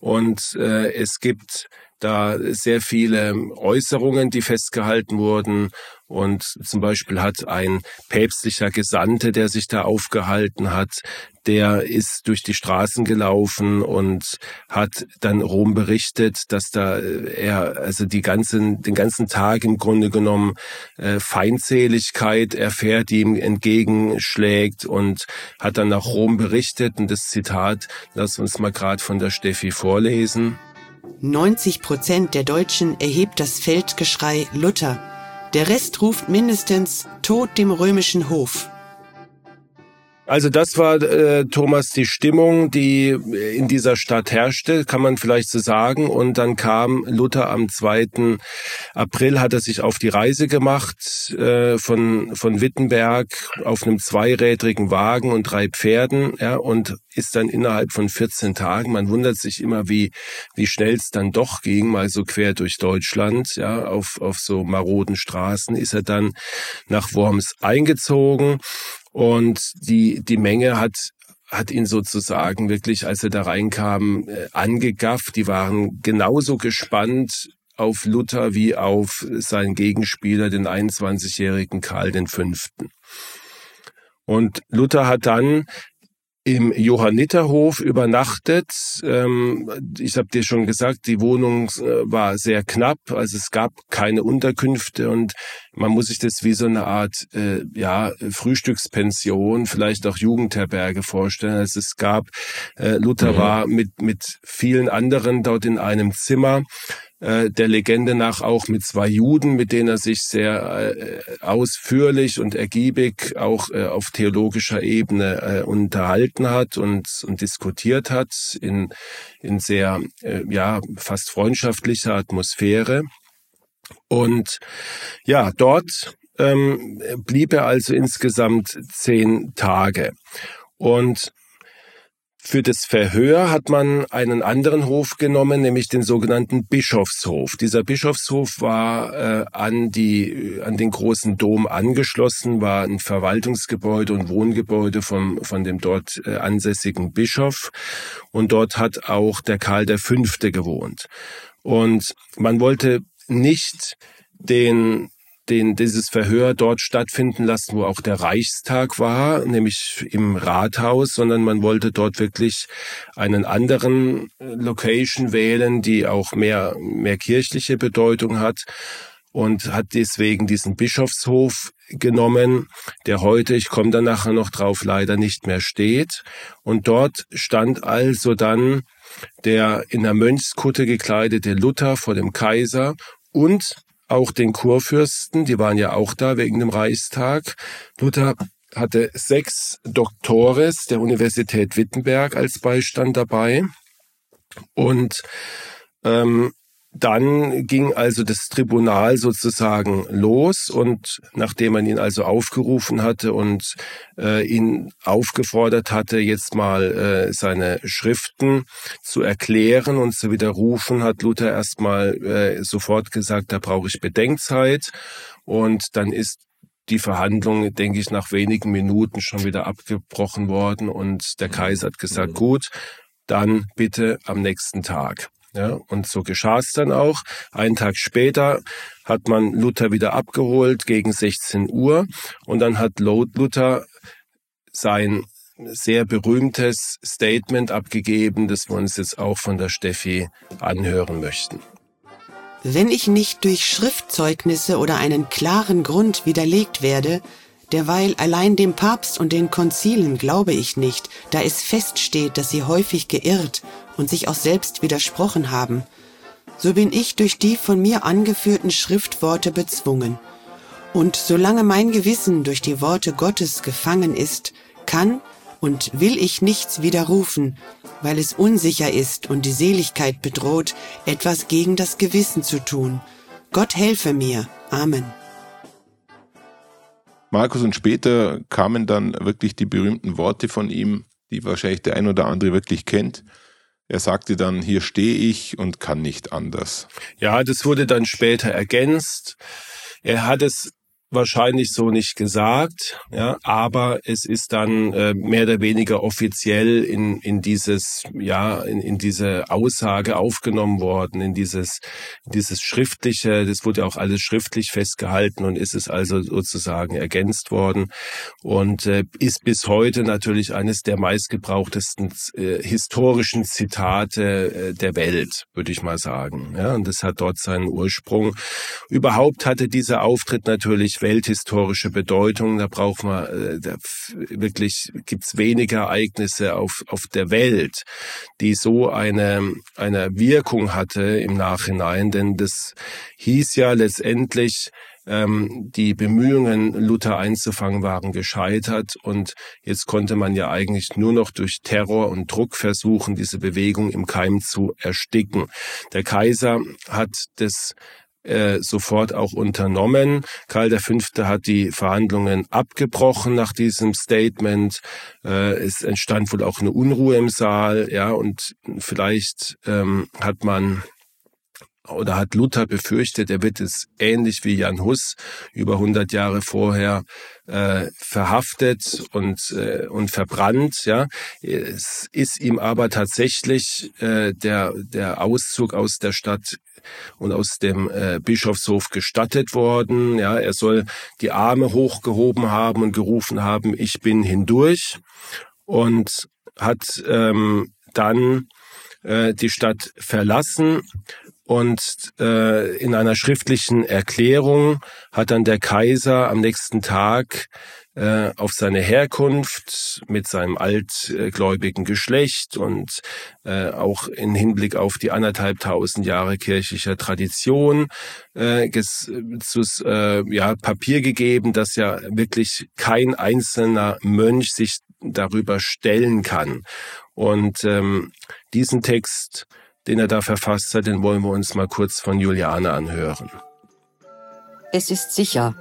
Und äh, es gibt da sehr viele Äußerungen, die festgehalten wurden. Und zum Beispiel hat ein päpstlicher Gesandte, der sich da aufgehalten hat, der ist durch die Straßen gelaufen und hat dann Rom berichtet, dass da äh, er also die ganzen, den ganzen Tag im Grunde genommen äh, Feindseligkeit erfährt, die ihm entgegenschlägt und hat dann nach Rom berichtet. Und das Zitat, lass uns mal gerade von der Steffi vorlesen. 90 Prozent der Deutschen erhebt das Feldgeschrei Luther. Der Rest ruft mindestens Tod dem römischen Hof. Also das war, äh, Thomas, die Stimmung, die in dieser Stadt herrschte, kann man vielleicht so sagen. Und dann kam Luther am 2. April, hat er sich auf die Reise gemacht äh, von, von Wittenberg auf einem zweirädrigen Wagen und drei Pferden ja, und ist dann innerhalb von 14 Tagen, man wundert sich immer, wie, wie schnell es dann doch ging, mal so quer durch Deutschland, ja, auf, auf so maroden Straßen, ist er dann nach Worms eingezogen und die, die Menge hat hat ihn sozusagen wirklich, als er da reinkam, äh, angegafft. Die waren genauso gespannt auf Luther wie auf seinen Gegenspieler, den 21-jährigen Karl V. Und Luther hat dann im Johanniterhof übernachtet. Ähm, ich habe dir schon gesagt, die Wohnung äh, war sehr knapp, also es gab keine Unterkünfte und man muss sich das wie so eine Art äh, ja Frühstückspension, vielleicht auch Jugendherberge vorstellen. Also es gab äh, Luther mhm. war mit mit vielen anderen dort in einem Zimmer äh, der Legende nach auch mit zwei Juden, mit denen er sich sehr äh, ausführlich und ergiebig auch äh, auf theologischer Ebene äh, unterhalten hat und, und diskutiert hat in, in sehr, äh, ja, fast freundschaftlicher Atmosphäre. Und ja, dort ähm, blieb er also insgesamt zehn Tage. Und für das Verhör hat man einen anderen Hof genommen, nämlich den sogenannten Bischofshof. Dieser Bischofshof war äh, an die an den großen Dom angeschlossen, war ein Verwaltungsgebäude und Wohngebäude vom von dem dort äh, ansässigen Bischof und dort hat auch der Karl V. gewohnt. Und man wollte nicht den den, dieses Verhör dort stattfinden lassen, wo auch der Reichstag war, nämlich im Rathaus, sondern man wollte dort wirklich einen anderen äh, Location wählen, die auch mehr, mehr kirchliche Bedeutung hat und hat deswegen diesen Bischofshof genommen, der heute, ich komme da nachher noch drauf, leider nicht mehr steht. Und dort stand also dann der in der Mönchskutte gekleidete Luther vor dem Kaiser und auch den Kurfürsten, die waren ja auch da wegen dem Reichstag. Luther hatte sechs Doktores der Universität Wittenberg als Beistand dabei. Und ähm, dann ging also das Tribunal sozusagen los und nachdem man ihn also aufgerufen hatte und äh, ihn aufgefordert hatte, jetzt mal äh, seine Schriften zu erklären und zu widerrufen, hat Luther erstmal äh, sofort gesagt, da brauche ich Bedenkzeit und dann ist die Verhandlung, denke ich, nach wenigen Minuten schon wieder abgebrochen worden und der Kaiser hat gesagt, mhm. gut, dann bitte am nächsten Tag. Ja, und so geschah es dann auch. Einen Tag später hat man Luther wieder abgeholt gegen 16 Uhr und dann hat Luther sein sehr berühmtes Statement abgegeben, das wir uns jetzt auch von der Steffi anhören möchten. Wenn ich nicht durch Schriftzeugnisse oder einen klaren Grund widerlegt werde, derweil allein dem Papst und den Konzilen glaube ich nicht, da es feststeht, dass sie häufig geirrt und sich auch selbst widersprochen haben, so bin ich durch die von mir angeführten Schriftworte bezwungen. Und solange mein Gewissen durch die Worte Gottes gefangen ist, kann und will ich nichts widerrufen, weil es unsicher ist und die Seligkeit bedroht, etwas gegen das Gewissen zu tun. Gott helfe mir. Amen. Markus und später kamen dann wirklich die berühmten Worte von ihm, die wahrscheinlich der ein oder andere wirklich kennt. Er sagte dann, hier stehe ich und kann nicht anders. Ja, das wurde dann später ergänzt. Er hat es wahrscheinlich so nicht gesagt, ja, aber es ist dann äh, mehr oder weniger offiziell in, in dieses, ja, in, in diese Aussage aufgenommen worden, in dieses, dieses schriftliche, das wurde auch alles schriftlich festgehalten und ist es also sozusagen ergänzt worden und äh, ist bis heute natürlich eines der meistgebrauchtesten äh, historischen Zitate äh, der Welt, würde ich mal sagen, ja, und das hat dort seinen Ursprung. Überhaupt hatte dieser Auftritt natürlich welthistorische Bedeutung. Da braucht man äh, da wirklich gibt's wenige Ereignisse auf auf der Welt, die so eine eine Wirkung hatte im Nachhinein. Denn das hieß ja letztendlich ähm, die Bemühungen, Luther einzufangen, waren gescheitert und jetzt konnte man ja eigentlich nur noch durch Terror und Druck versuchen, diese Bewegung im Keim zu ersticken. Der Kaiser hat das äh, sofort auch unternommen. Karl V. hat die Verhandlungen abgebrochen nach diesem Statement. Äh, es entstand wohl auch eine Unruhe im Saal, ja, und vielleicht ähm, hat man oder hat Luther befürchtet, er wird es ähnlich wie Jan Hus über 100 Jahre vorher äh, verhaftet und äh, und verbrannt. Ja, es ist ihm aber tatsächlich äh, der der Auszug aus der Stadt und aus dem äh, Bischofshof gestattet worden. Ja, er soll die Arme hochgehoben haben und gerufen haben: Ich bin hindurch und hat ähm, dann äh, die Stadt verlassen und äh, in einer schriftlichen Erklärung hat dann der Kaiser am nächsten Tag äh, auf seine Herkunft mit seinem altgläubigen Geschlecht und äh, auch in Hinblick auf die anderthalbtausend Jahre kirchlicher Tradition äh, zu, äh, ja, Papier gegeben, dass ja wirklich kein einzelner Mönch sich darüber stellen kann. Und ähm, diesen Text den er da verfasst hat, den wollen wir uns mal kurz von Juliane anhören. Es ist sicher,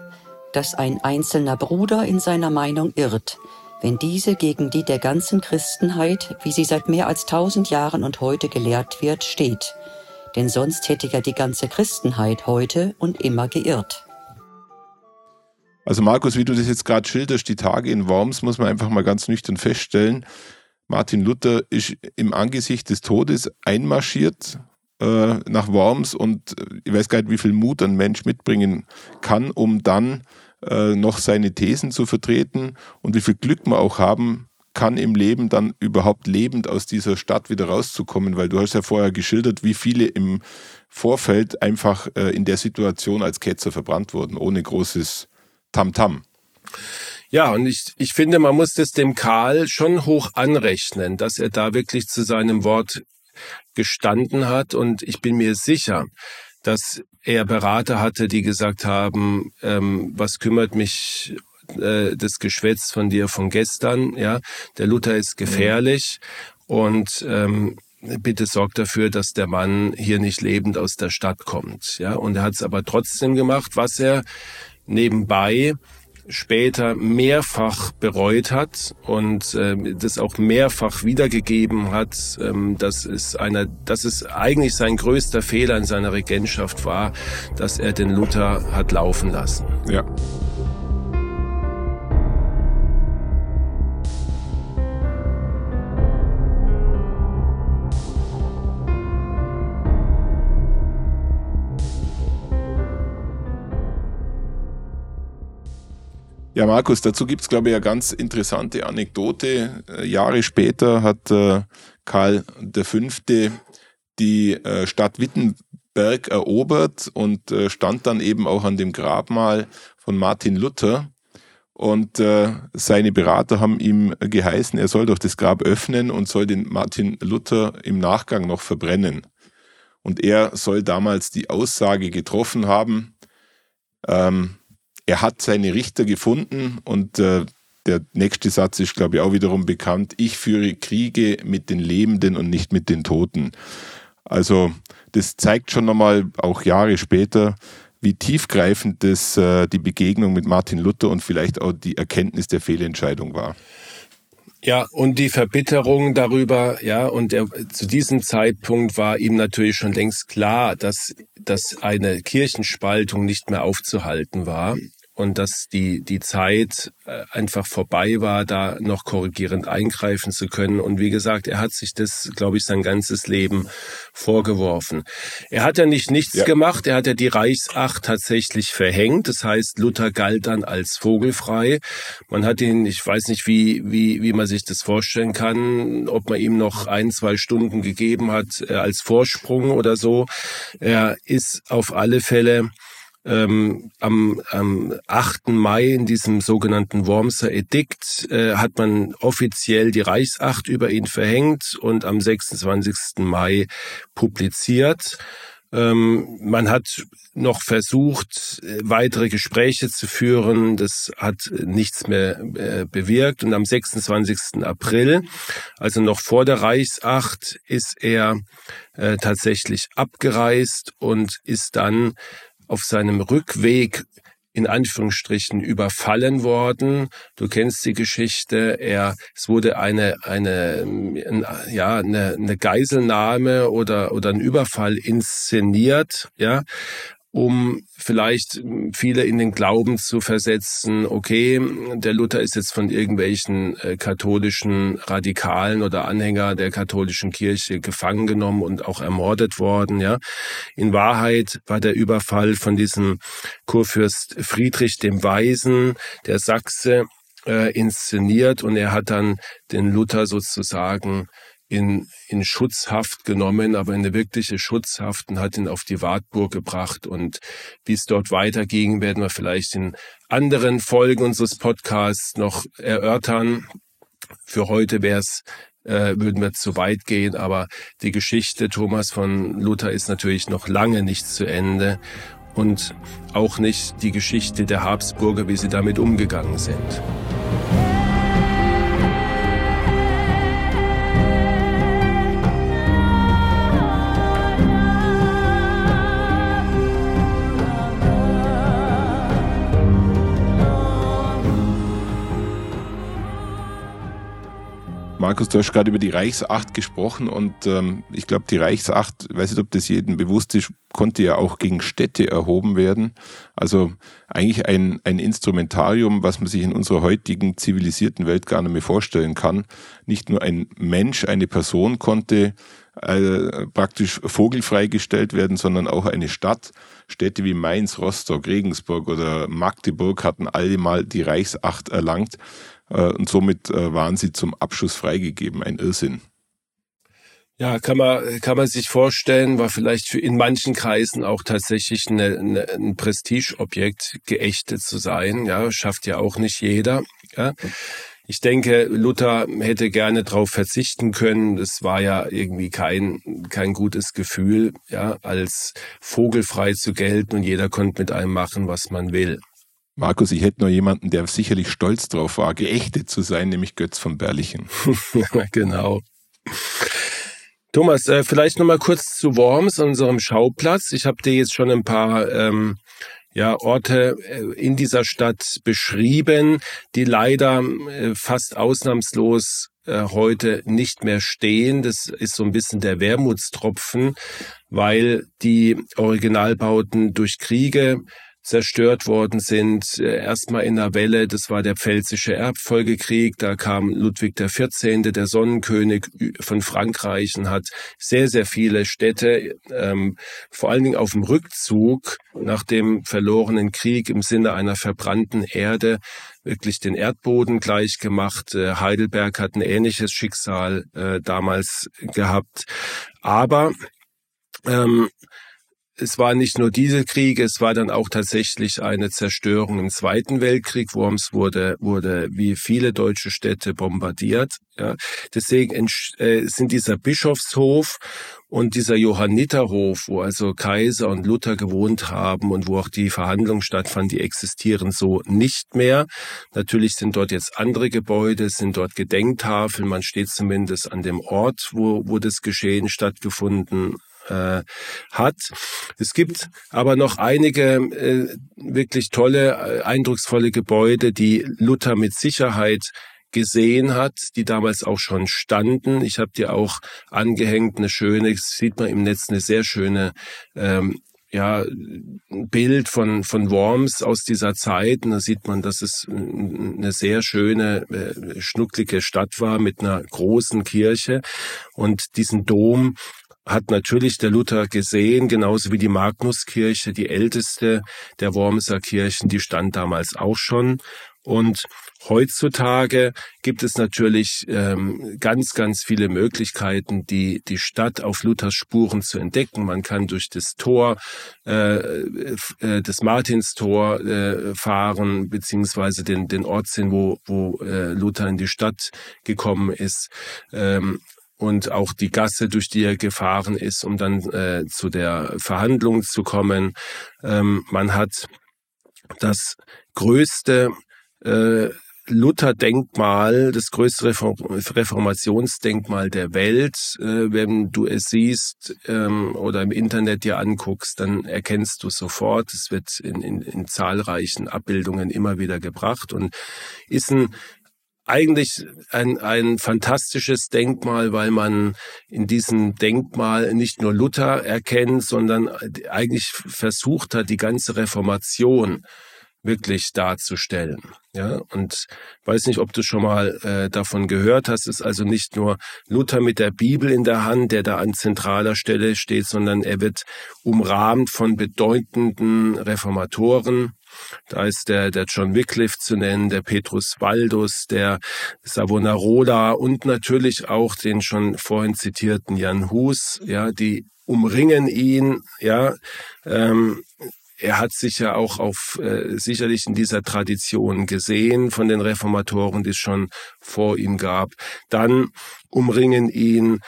dass ein einzelner Bruder in seiner Meinung irrt, wenn diese gegen die der ganzen Christenheit, wie sie seit mehr als tausend Jahren und heute gelehrt wird, steht. Denn sonst hätte ja die ganze Christenheit heute und immer geirrt. Also Markus, wie du das jetzt gerade schilderst, die Tage in Worms, muss man einfach mal ganz nüchtern feststellen, Martin Luther ist im Angesicht des Todes einmarschiert äh, nach Worms und äh, ich weiß gar nicht, wie viel Mut ein Mensch mitbringen kann, um dann äh, noch seine Thesen zu vertreten und wie viel Glück man auch haben kann im Leben dann überhaupt lebend aus dieser Stadt wieder rauszukommen, weil du hast ja vorher geschildert, wie viele im Vorfeld einfach äh, in der Situation als Ketzer verbrannt wurden, ohne großes Tamtam. -Tam. Ja, und ich, ich finde, man muss das dem Karl schon hoch anrechnen, dass er da wirklich zu seinem Wort gestanden hat. Und ich bin mir sicher, dass er Berater hatte, die gesagt haben, ähm, was kümmert mich äh, das Geschwätz von dir von gestern, ja, der Luther ist gefährlich. Und ähm, bitte sorgt dafür, dass der Mann hier nicht lebend aus der Stadt kommt, ja, und er hat es aber trotzdem gemacht, was er nebenbei später mehrfach bereut hat und äh, das auch mehrfach wiedergegeben hat, ähm, dass es einer, dass es eigentlich sein größter Fehler in seiner Regentschaft war, dass er den Luther hat laufen lassen. Ja. Ja, Markus, dazu gibt's glaube ich, eine ganz interessante Anekdote. Äh, Jahre später hat äh, Karl V. die äh, Stadt Wittenberg erobert und äh, stand dann eben auch an dem Grabmal von Martin Luther. Und äh, seine Berater haben ihm geheißen, er soll doch das Grab öffnen und soll den Martin Luther im Nachgang noch verbrennen. Und er soll damals die Aussage getroffen haben, ähm, er hat seine Richter gefunden und äh, der nächste Satz ist, glaube ich, auch wiederum bekannt. Ich führe Kriege mit den Lebenden und nicht mit den Toten. Also das zeigt schon nochmal, auch Jahre später, wie tiefgreifend das äh, die Begegnung mit Martin Luther und vielleicht auch die Erkenntnis der Fehlentscheidung war. Ja, und die Verbitterung darüber, ja, und er, zu diesem Zeitpunkt war ihm natürlich schon längst klar, dass, dass eine Kirchenspaltung nicht mehr aufzuhalten war und dass die, die Zeit äh, einfach vorbei war, da noch korrigierend eingreifen zu können. Und wie gesagt, er hat sich das, glaube ich, sein ganzes Leben vorgeworfen. Er hat ja nicht nichts ja. gemacht, er hat ja die Reichsacht tatsächlich verhängt. Das heißt, Luther galt dann als vogelfrei. Man hat ihn, ich weiß nicht, wie, wie, wie man sich das vorstellen kann, ob man ihm noch ein, zwei Stunden gegeben hat äh, als Vorsprung oder so. Er ist auf alle Fälle ähm, am, am 8. Mai in diesem sogenannten Wormser Edikt äh, hat man offiziell die Reichsacht über ihn verhängt und am 26. Mai publiziert. Ähm, man hat noch versucht, weitere Gespräche zu führen. Das hat nichts mehr äh, bewirkt. Und am 26. April, also noch vor der Reichsacht, ist er äh, tatsächlich abgereist und ist dann auf seinem Rückweg in Anführungsstrichen überfallen worden. Du kennst die Geschichte. Er, es wurde eine, eine, ja, eine, eine Geiselnahme oder, oder ein Überfall inszeniert, ja um vielleicht viele in den Glauben zu versetzen, okay, der Luther ist jetzt von irgendwelchen äh, katholischen Radikalen oder Anhänger der katholischen Kirche gefangen genommen und auch ermordet worden, ja. In Wahrheit war der Überfall von diesem Kurfürst Friedrich dem Weisen, der Sachse, äh, inszeniert und er hat dann den Luther sozusagen in, in Schutzhaft genommen, aber eine wirkliche Schutzhaft und hat ihn auf die Wartburg gebracht. Und wie es dort weiterging, werden wir vielleicht in anderen Folgen unseres Podcasts noch erörtern. Für heute wäre es äh, würden wir zu weit gehen, aber die Geschichte Thomas von Luther ist natürlich noch lange nicht zu Ende und auch nicht die Geschichte der Habsburger, wie sie damit umgegangen sind. Markus, du hast gerade über die Reichsacht gesprochen und ähm, ich glaube, die Reichsacht, ich weiß nicht, ob das jedem bewusst ist, konnte ja auch gegen Städte erhoben werden. Also eigentlich ein, ein Instrumentarium, was man sich in unserer heutigen zivilisierten Welt gar nicht mehr vorstellen kann. Nicht nur ein Mensch, eine Person konnte äh, praktisch vogelfrei gestellt werden, sondern auch eine Stadt. Städte wie Mainz, Rostock, Regensburg oder Magdeburg hatten alle mal die Reichsacht erlangt. Äh, und somit äh, waren sie zum Abschuss freigegeben. Ein Irrsinn. Ja, kann man, kann man sich vorstellen, war vielleicht für in manchen Kreisen auch tatsächlich eine, eine, ein Prestigeobjekt, geächtet zu sein. Ja, schafft ja auch nicht jeder. Ja. Ich denke, Luther hätte gerne darauf verzichten können. Das war ja irgendwie kein, kein gutes Gefühl, ja, als vogelfrei zu gelten und jeder konnte mit einem machen, was man will. Markus, ich hätte noch jemanden, der sicherlich stolz drauf war, geächtet zu sein, nämlich Götz von Berlichen. genau. Thomas, äh, vielleicht noch mal kurz zu Worms, unserem Schauplatz. Ich habe dir jetzt schon ein paar ähm, ja, Orte äh, in dieser Stadt beschrieben, die leider äh, fast ausnahmslos äh, heute nicht mehr stehen. Das ist so ein bisschen der Wermutstropfen, weil die Originalbauten durch Kriege zerstört worden sind. Äh, erstmal in der Welle, das war der Pfälzische Erbfolgekrieg, da kam Ludwig XIV., der Sonnenkönig von Frankreich und hat sehr, sehr viele Städte, ähm, vor allen Dingen auf dem Rückzug nach dem verlorenen Krieg im Sinne einer verbrannten Erde, wirklich den Erdboden gleich gemacht. Äh, Heidelberg hat ein ähnliches Schicksal äh, damals gehabt. Aber ähm, es war nicht nur diese Kriege, es war dann auch tatsächlich eine Zerstörung im Zweiten Weltkrieg. Worms wurde, wurde wie viele deutsche Städte bombardiert. Ja. Deswegen äh, sind dieser Bischofshof und dieser Johanniterhof, wo also Kaiser und Luther gewohnt haben und wo auch die Verhandlungen stattfanden, die existieren so nicht mehr. Natürlich sind dort jetzt andere Gebäude, sind dort Gedenktafeln, man steht zumindest an dem Ort, wo, wo das Geschehen stattgefunden äh, hat. Es gibt aber noch einige äh, wirklich tolle, äh, eindrucksvolle Gebäude, die Luther mit Sicherheit gesehen hat, die damals auch schon standen. Ich habe dir auch angehängt eine schöne, sieht man im Netz eine sehr schöne ähm, ja, Bild von, von Worms aus dieser Zeit. Und da sieht man, dass es eine sehr schöne, äh, schnucklige Stadt war mit einer großen Kirche. Und diesen Dom hat natürlich der Luther gesehen, genauso wie die Magnuskirche, die älteste der Wormser Kirchen, die stand damals auch schon. Und heutzutage gibt es natürlich ähm, ganz, ganz viele Möglichkeiten, die, die Stadt auf Luthers Spuren zu entdecken. Man kann durch das Tor, äh, äh, das Martinstor äh, fahren, beziehungsweise den, den Ort sehen, wo, wo äh, Luther in die Stadt gekommen ist. Ähm, und auch die Gasse, durch die er gefahren ist, um dann äh, zu der Verhandlung zu kommen. Ähm, man hat das größte äh, Luther-Denkmal, das größte Reformationsdenkmal der Welt. Äh, wenn du es siehst ähm, oder im Internet dir anguckst, dann erkennst du sofort. Es wird in, in, in zahlreichen Abbildungen immer wieder gebracht und ist ein eigentlich ein, ein fantastisches Denkmal, weil man in diesem Denkmal nicht nur Luther erkennt, sondern eigentlich versucht hat, die ganze Reformation wirklich darzustellen. Ja, und weiß nicht, ob du schon mal äh, davon gehört hast. Es ist also nicht nur Luther mit der Bibel in der Hand, der da an zentraler Stelle steht, sondern er wird umrahmt von bedeutenden Reformatoren. Da ist der, der John Wycliffe zu nennen, der Petrus Waldus, der Savonarola und natürlich auch den schon vorhin zitierten Jan Hus, ja, die umringen ihn, ja, ähm, er hat sich ja auch auf äh, sicherlich in dieser Tradition gesehen von den Reformatoren, die es schon vor ihm gab. Dann umringen ihn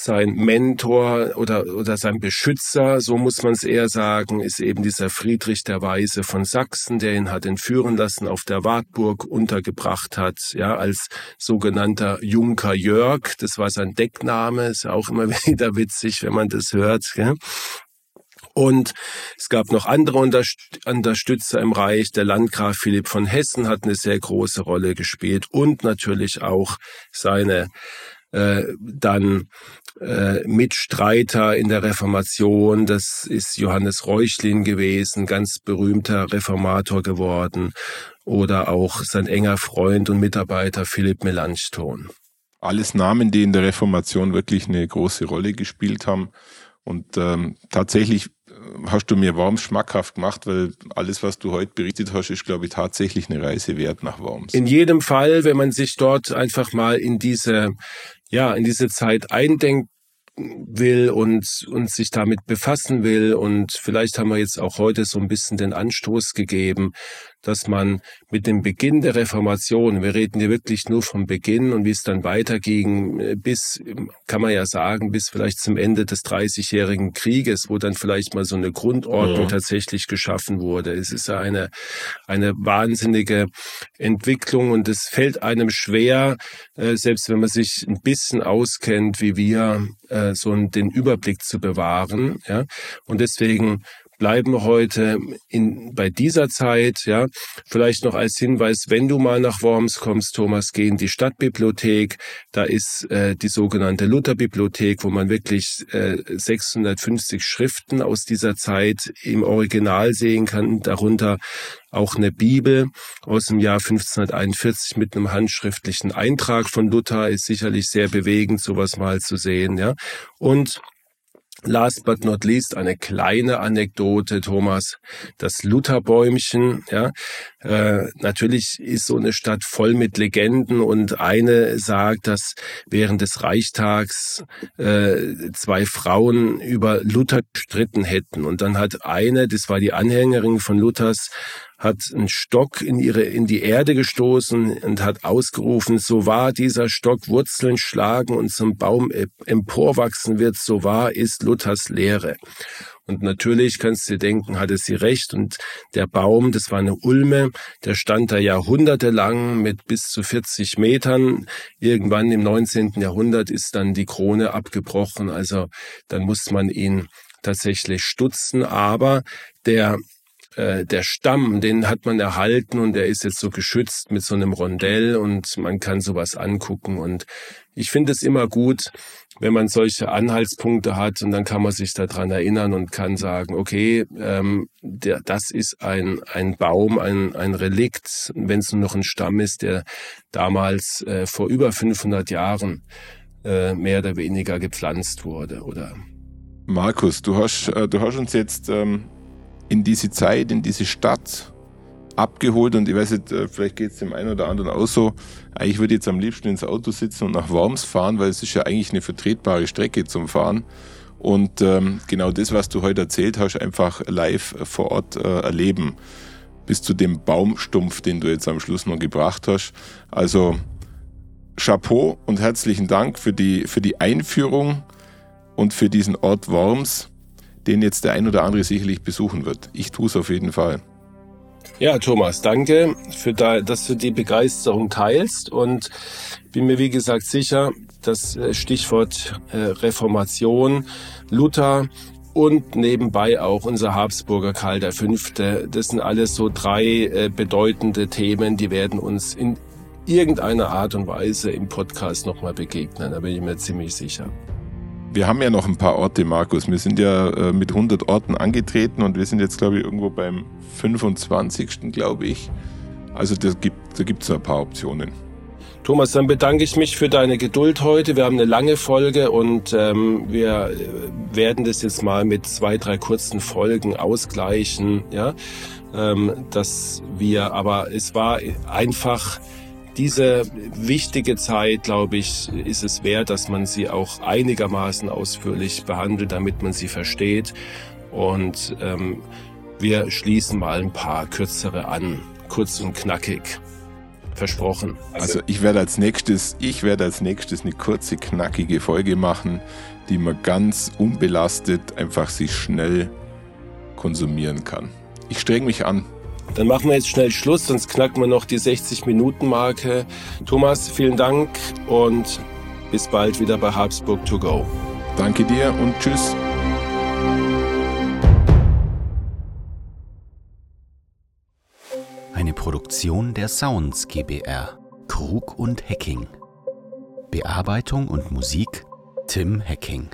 sein Mentor oder, oder sein Beschützer, so muss man es eher sagen, ist eben dieser Friedrich der Weise von Sachsen, der ihn hat entführen lassen, auf der Wartburg untergebracht hat, ja, als sogenannter Junker Jörg. Das war sein Deckname, ist auch immer wieder witzig, wenn man das hört. Gell? Und es gab noch andere Unterstützer im Reich. Der Landgraf Philipp von Hessen hat eine sehr große Rolle gespielt und natürlich auch seine äh, dann äh, Mitstreiter in der Reformation. Das ist Johannes Reuchlin gewesen, ganz berühmter Reformator geworden. Oder auch sein enger Freund und Mitarbeiter Philipp Melanchthon. Alles Namen, die in der Reformation wirklich eine große Rolle gespielt haben. Und ähm, tatsächlich hast du mir Worms schmackhaft gemacht, weil alles, was du heute berichtet hast, ist, glaube ich, tatsächlich eine Reise wert nach Worms. In jedem Fall, wenn man sich dort einfach mal in diese, ja, in diese Zeit eindenkt, will und, und sich damit befassen will. Und vielleicht haben wir jetzt auch heute so ein bisschen den Anstoß gegeben, dass man mit dem Beginn der Reformation, wir reden hier wirklich nur vom Beginn und wie es dann weiterging, äh, bis, kann man ja sagen, bis vielleicht zum Ende des Dreißigjährigen Krieges, wo dann vielleicht mal so eine Grundordnung ja. tatsächlich geschaffen wurde. Es ist ja eine, eine wahnsinnige Entwicklung und es fällt einem schwer, äh, selbst wenn man sich ein bisschen auskennt, wie wir, äh, so den Überblick zu bewahren. Ja? Und deswegen bleiben heute in, bei dieser Zeit, ja, vielleicht noch als Hinweis, wenn du mal nach Worms kommst, Thomas, geh in die Stadtbibliothek, da ist äh, die sogenannte Lutherbibliothek, wo man wirklich äh, 650 Schriften aus dieser Zeit im Original sehen kann, darunter auch eine Bibel aus dem Jahr 1541 mit einem handschriftlichen Eintrag von Luther. Ist sicherlich sehr bewegend, sowas mal zu sehen, ja. Und Last but not least eine kleine Anekdote, Thomas. Das Lutherbäumchen, ja. Äh, natürlich ist so eine Stadt voll mit Legenden und eine sagt, dass während des Reichstags äh, zwei Frauen über Luther gestritten hätten. Und dann hat eine, das war die Anhängerin von Luthers, hat einen Stock in ihre, in die Erde gestoßen und hat ausgerufen, so wahr dieser Stock Wurzeln schlagen und zum Baum emporwachsen wird, so wahr ist Luthers Lehre. Und natürlich kannst du dir denken, hatte sie recht. Und der Baum, das war eine Ulme, der stand da jahrhundertelang mit bis zu 40 Metern. Irgendwann im 19. Jahrhundert ist dann die Krone abgebrochen. Also dann muss man ihn tatsächlich stutzen. Aber der äh, der Stamm, den hat man erhalten und der ist jetzt so geschützt mit so einem Rondell und man kann sowas angucken. Und ich finde es immer gut, wenn man solche Anhaltspunkte hat und dann kann man sich daran erinnern und kann sagen, okay, ähm, der, das ist ein, ein Baum, ein, ein Relikt, wenn es nur noch ein Stamm ist, der damals äh, vor über 500 Jahren äh, mehr oder weniger gepflanzt wurde, oder? Markus, du hast, äh, du hast uns jetzt ähm, in diese Zeit, in diese Stadt abgeholt und ich weiß nicht, äh, vielleicht geht es dem einen oder anderen auch so. Eigentlich würde ich jetzt am liebsten ins Auto sitzen und nach Worms fahren, weil es ist ja eigentlich eine vertretbare Strecke zum Fahren. Und ähm, genau das, was du heute erzählt hast, einfach live vor Ort äh, erleben. Bis zu dem Baumstumpf, den du jetzt am Schluss noch gebracht hast. Also Chapeau und herzlichen Dank für die, für die Einführung und für diesen Ort Worms, den jetzt der ein oder andere sicherlich besuchen wird. Ich tue es auf jeden Fall. Ja, Thomas, danke, für da, dass du die Begeisterung teilst und bin mir wie gesagt sicher, das äh, Stichwort äh, Reformation, Luther und nebenbei auch unser Habsburger Karl V. Das sind alles so drei äh, bedeutende Themen, die werden uns in irgendeiner Art und Weise im Podcast nochmal begegnen. Da bin ich mir ziemlich sicher. Wir haben ja noch ein paar Orte, Markus. Wir sind ja äh, mit 100 Orten angetreten und wir sind jetzt, glaube ich, irgendwo beim 25. glaube ich. Also da gibt es ein paar Optionen. Thomas, dann bedanke ich mich für deine Geduld heute. Wir haben eine lange Folge und ähm, wir äh, werden das jetzt mal mit zwei, drei kurzen Folgen ausgleichen. Ja, ähm, dass wir, aber es war einfach diese wichtige Zeit, glaube ich, ist es wert, dass man sie auch einigermaßen ausführlich behandelt, damit man sie versteht. Und ähm, wir schließen mal ein paar kürzere an, kurz und knackig. Versprochen. Also, also ich werde als nächstes, ich werde als nächstes eine kurze, knackige Folge machen, die man ganz unbelastet einfach sich schnell konsumieren kann. Ich streng mich an. Dann machen wir jetzt schnell Schluss, sonst knacken wir noch die 60-Minuten-Marke. Thomas, vielen Dank und bis bald wieder bei Habsburg to go. Danke dir und tschüss. Eine Produktion der Sounds GBR. Krug und Hacking. Bearbeitung und Musik Tim Hacking.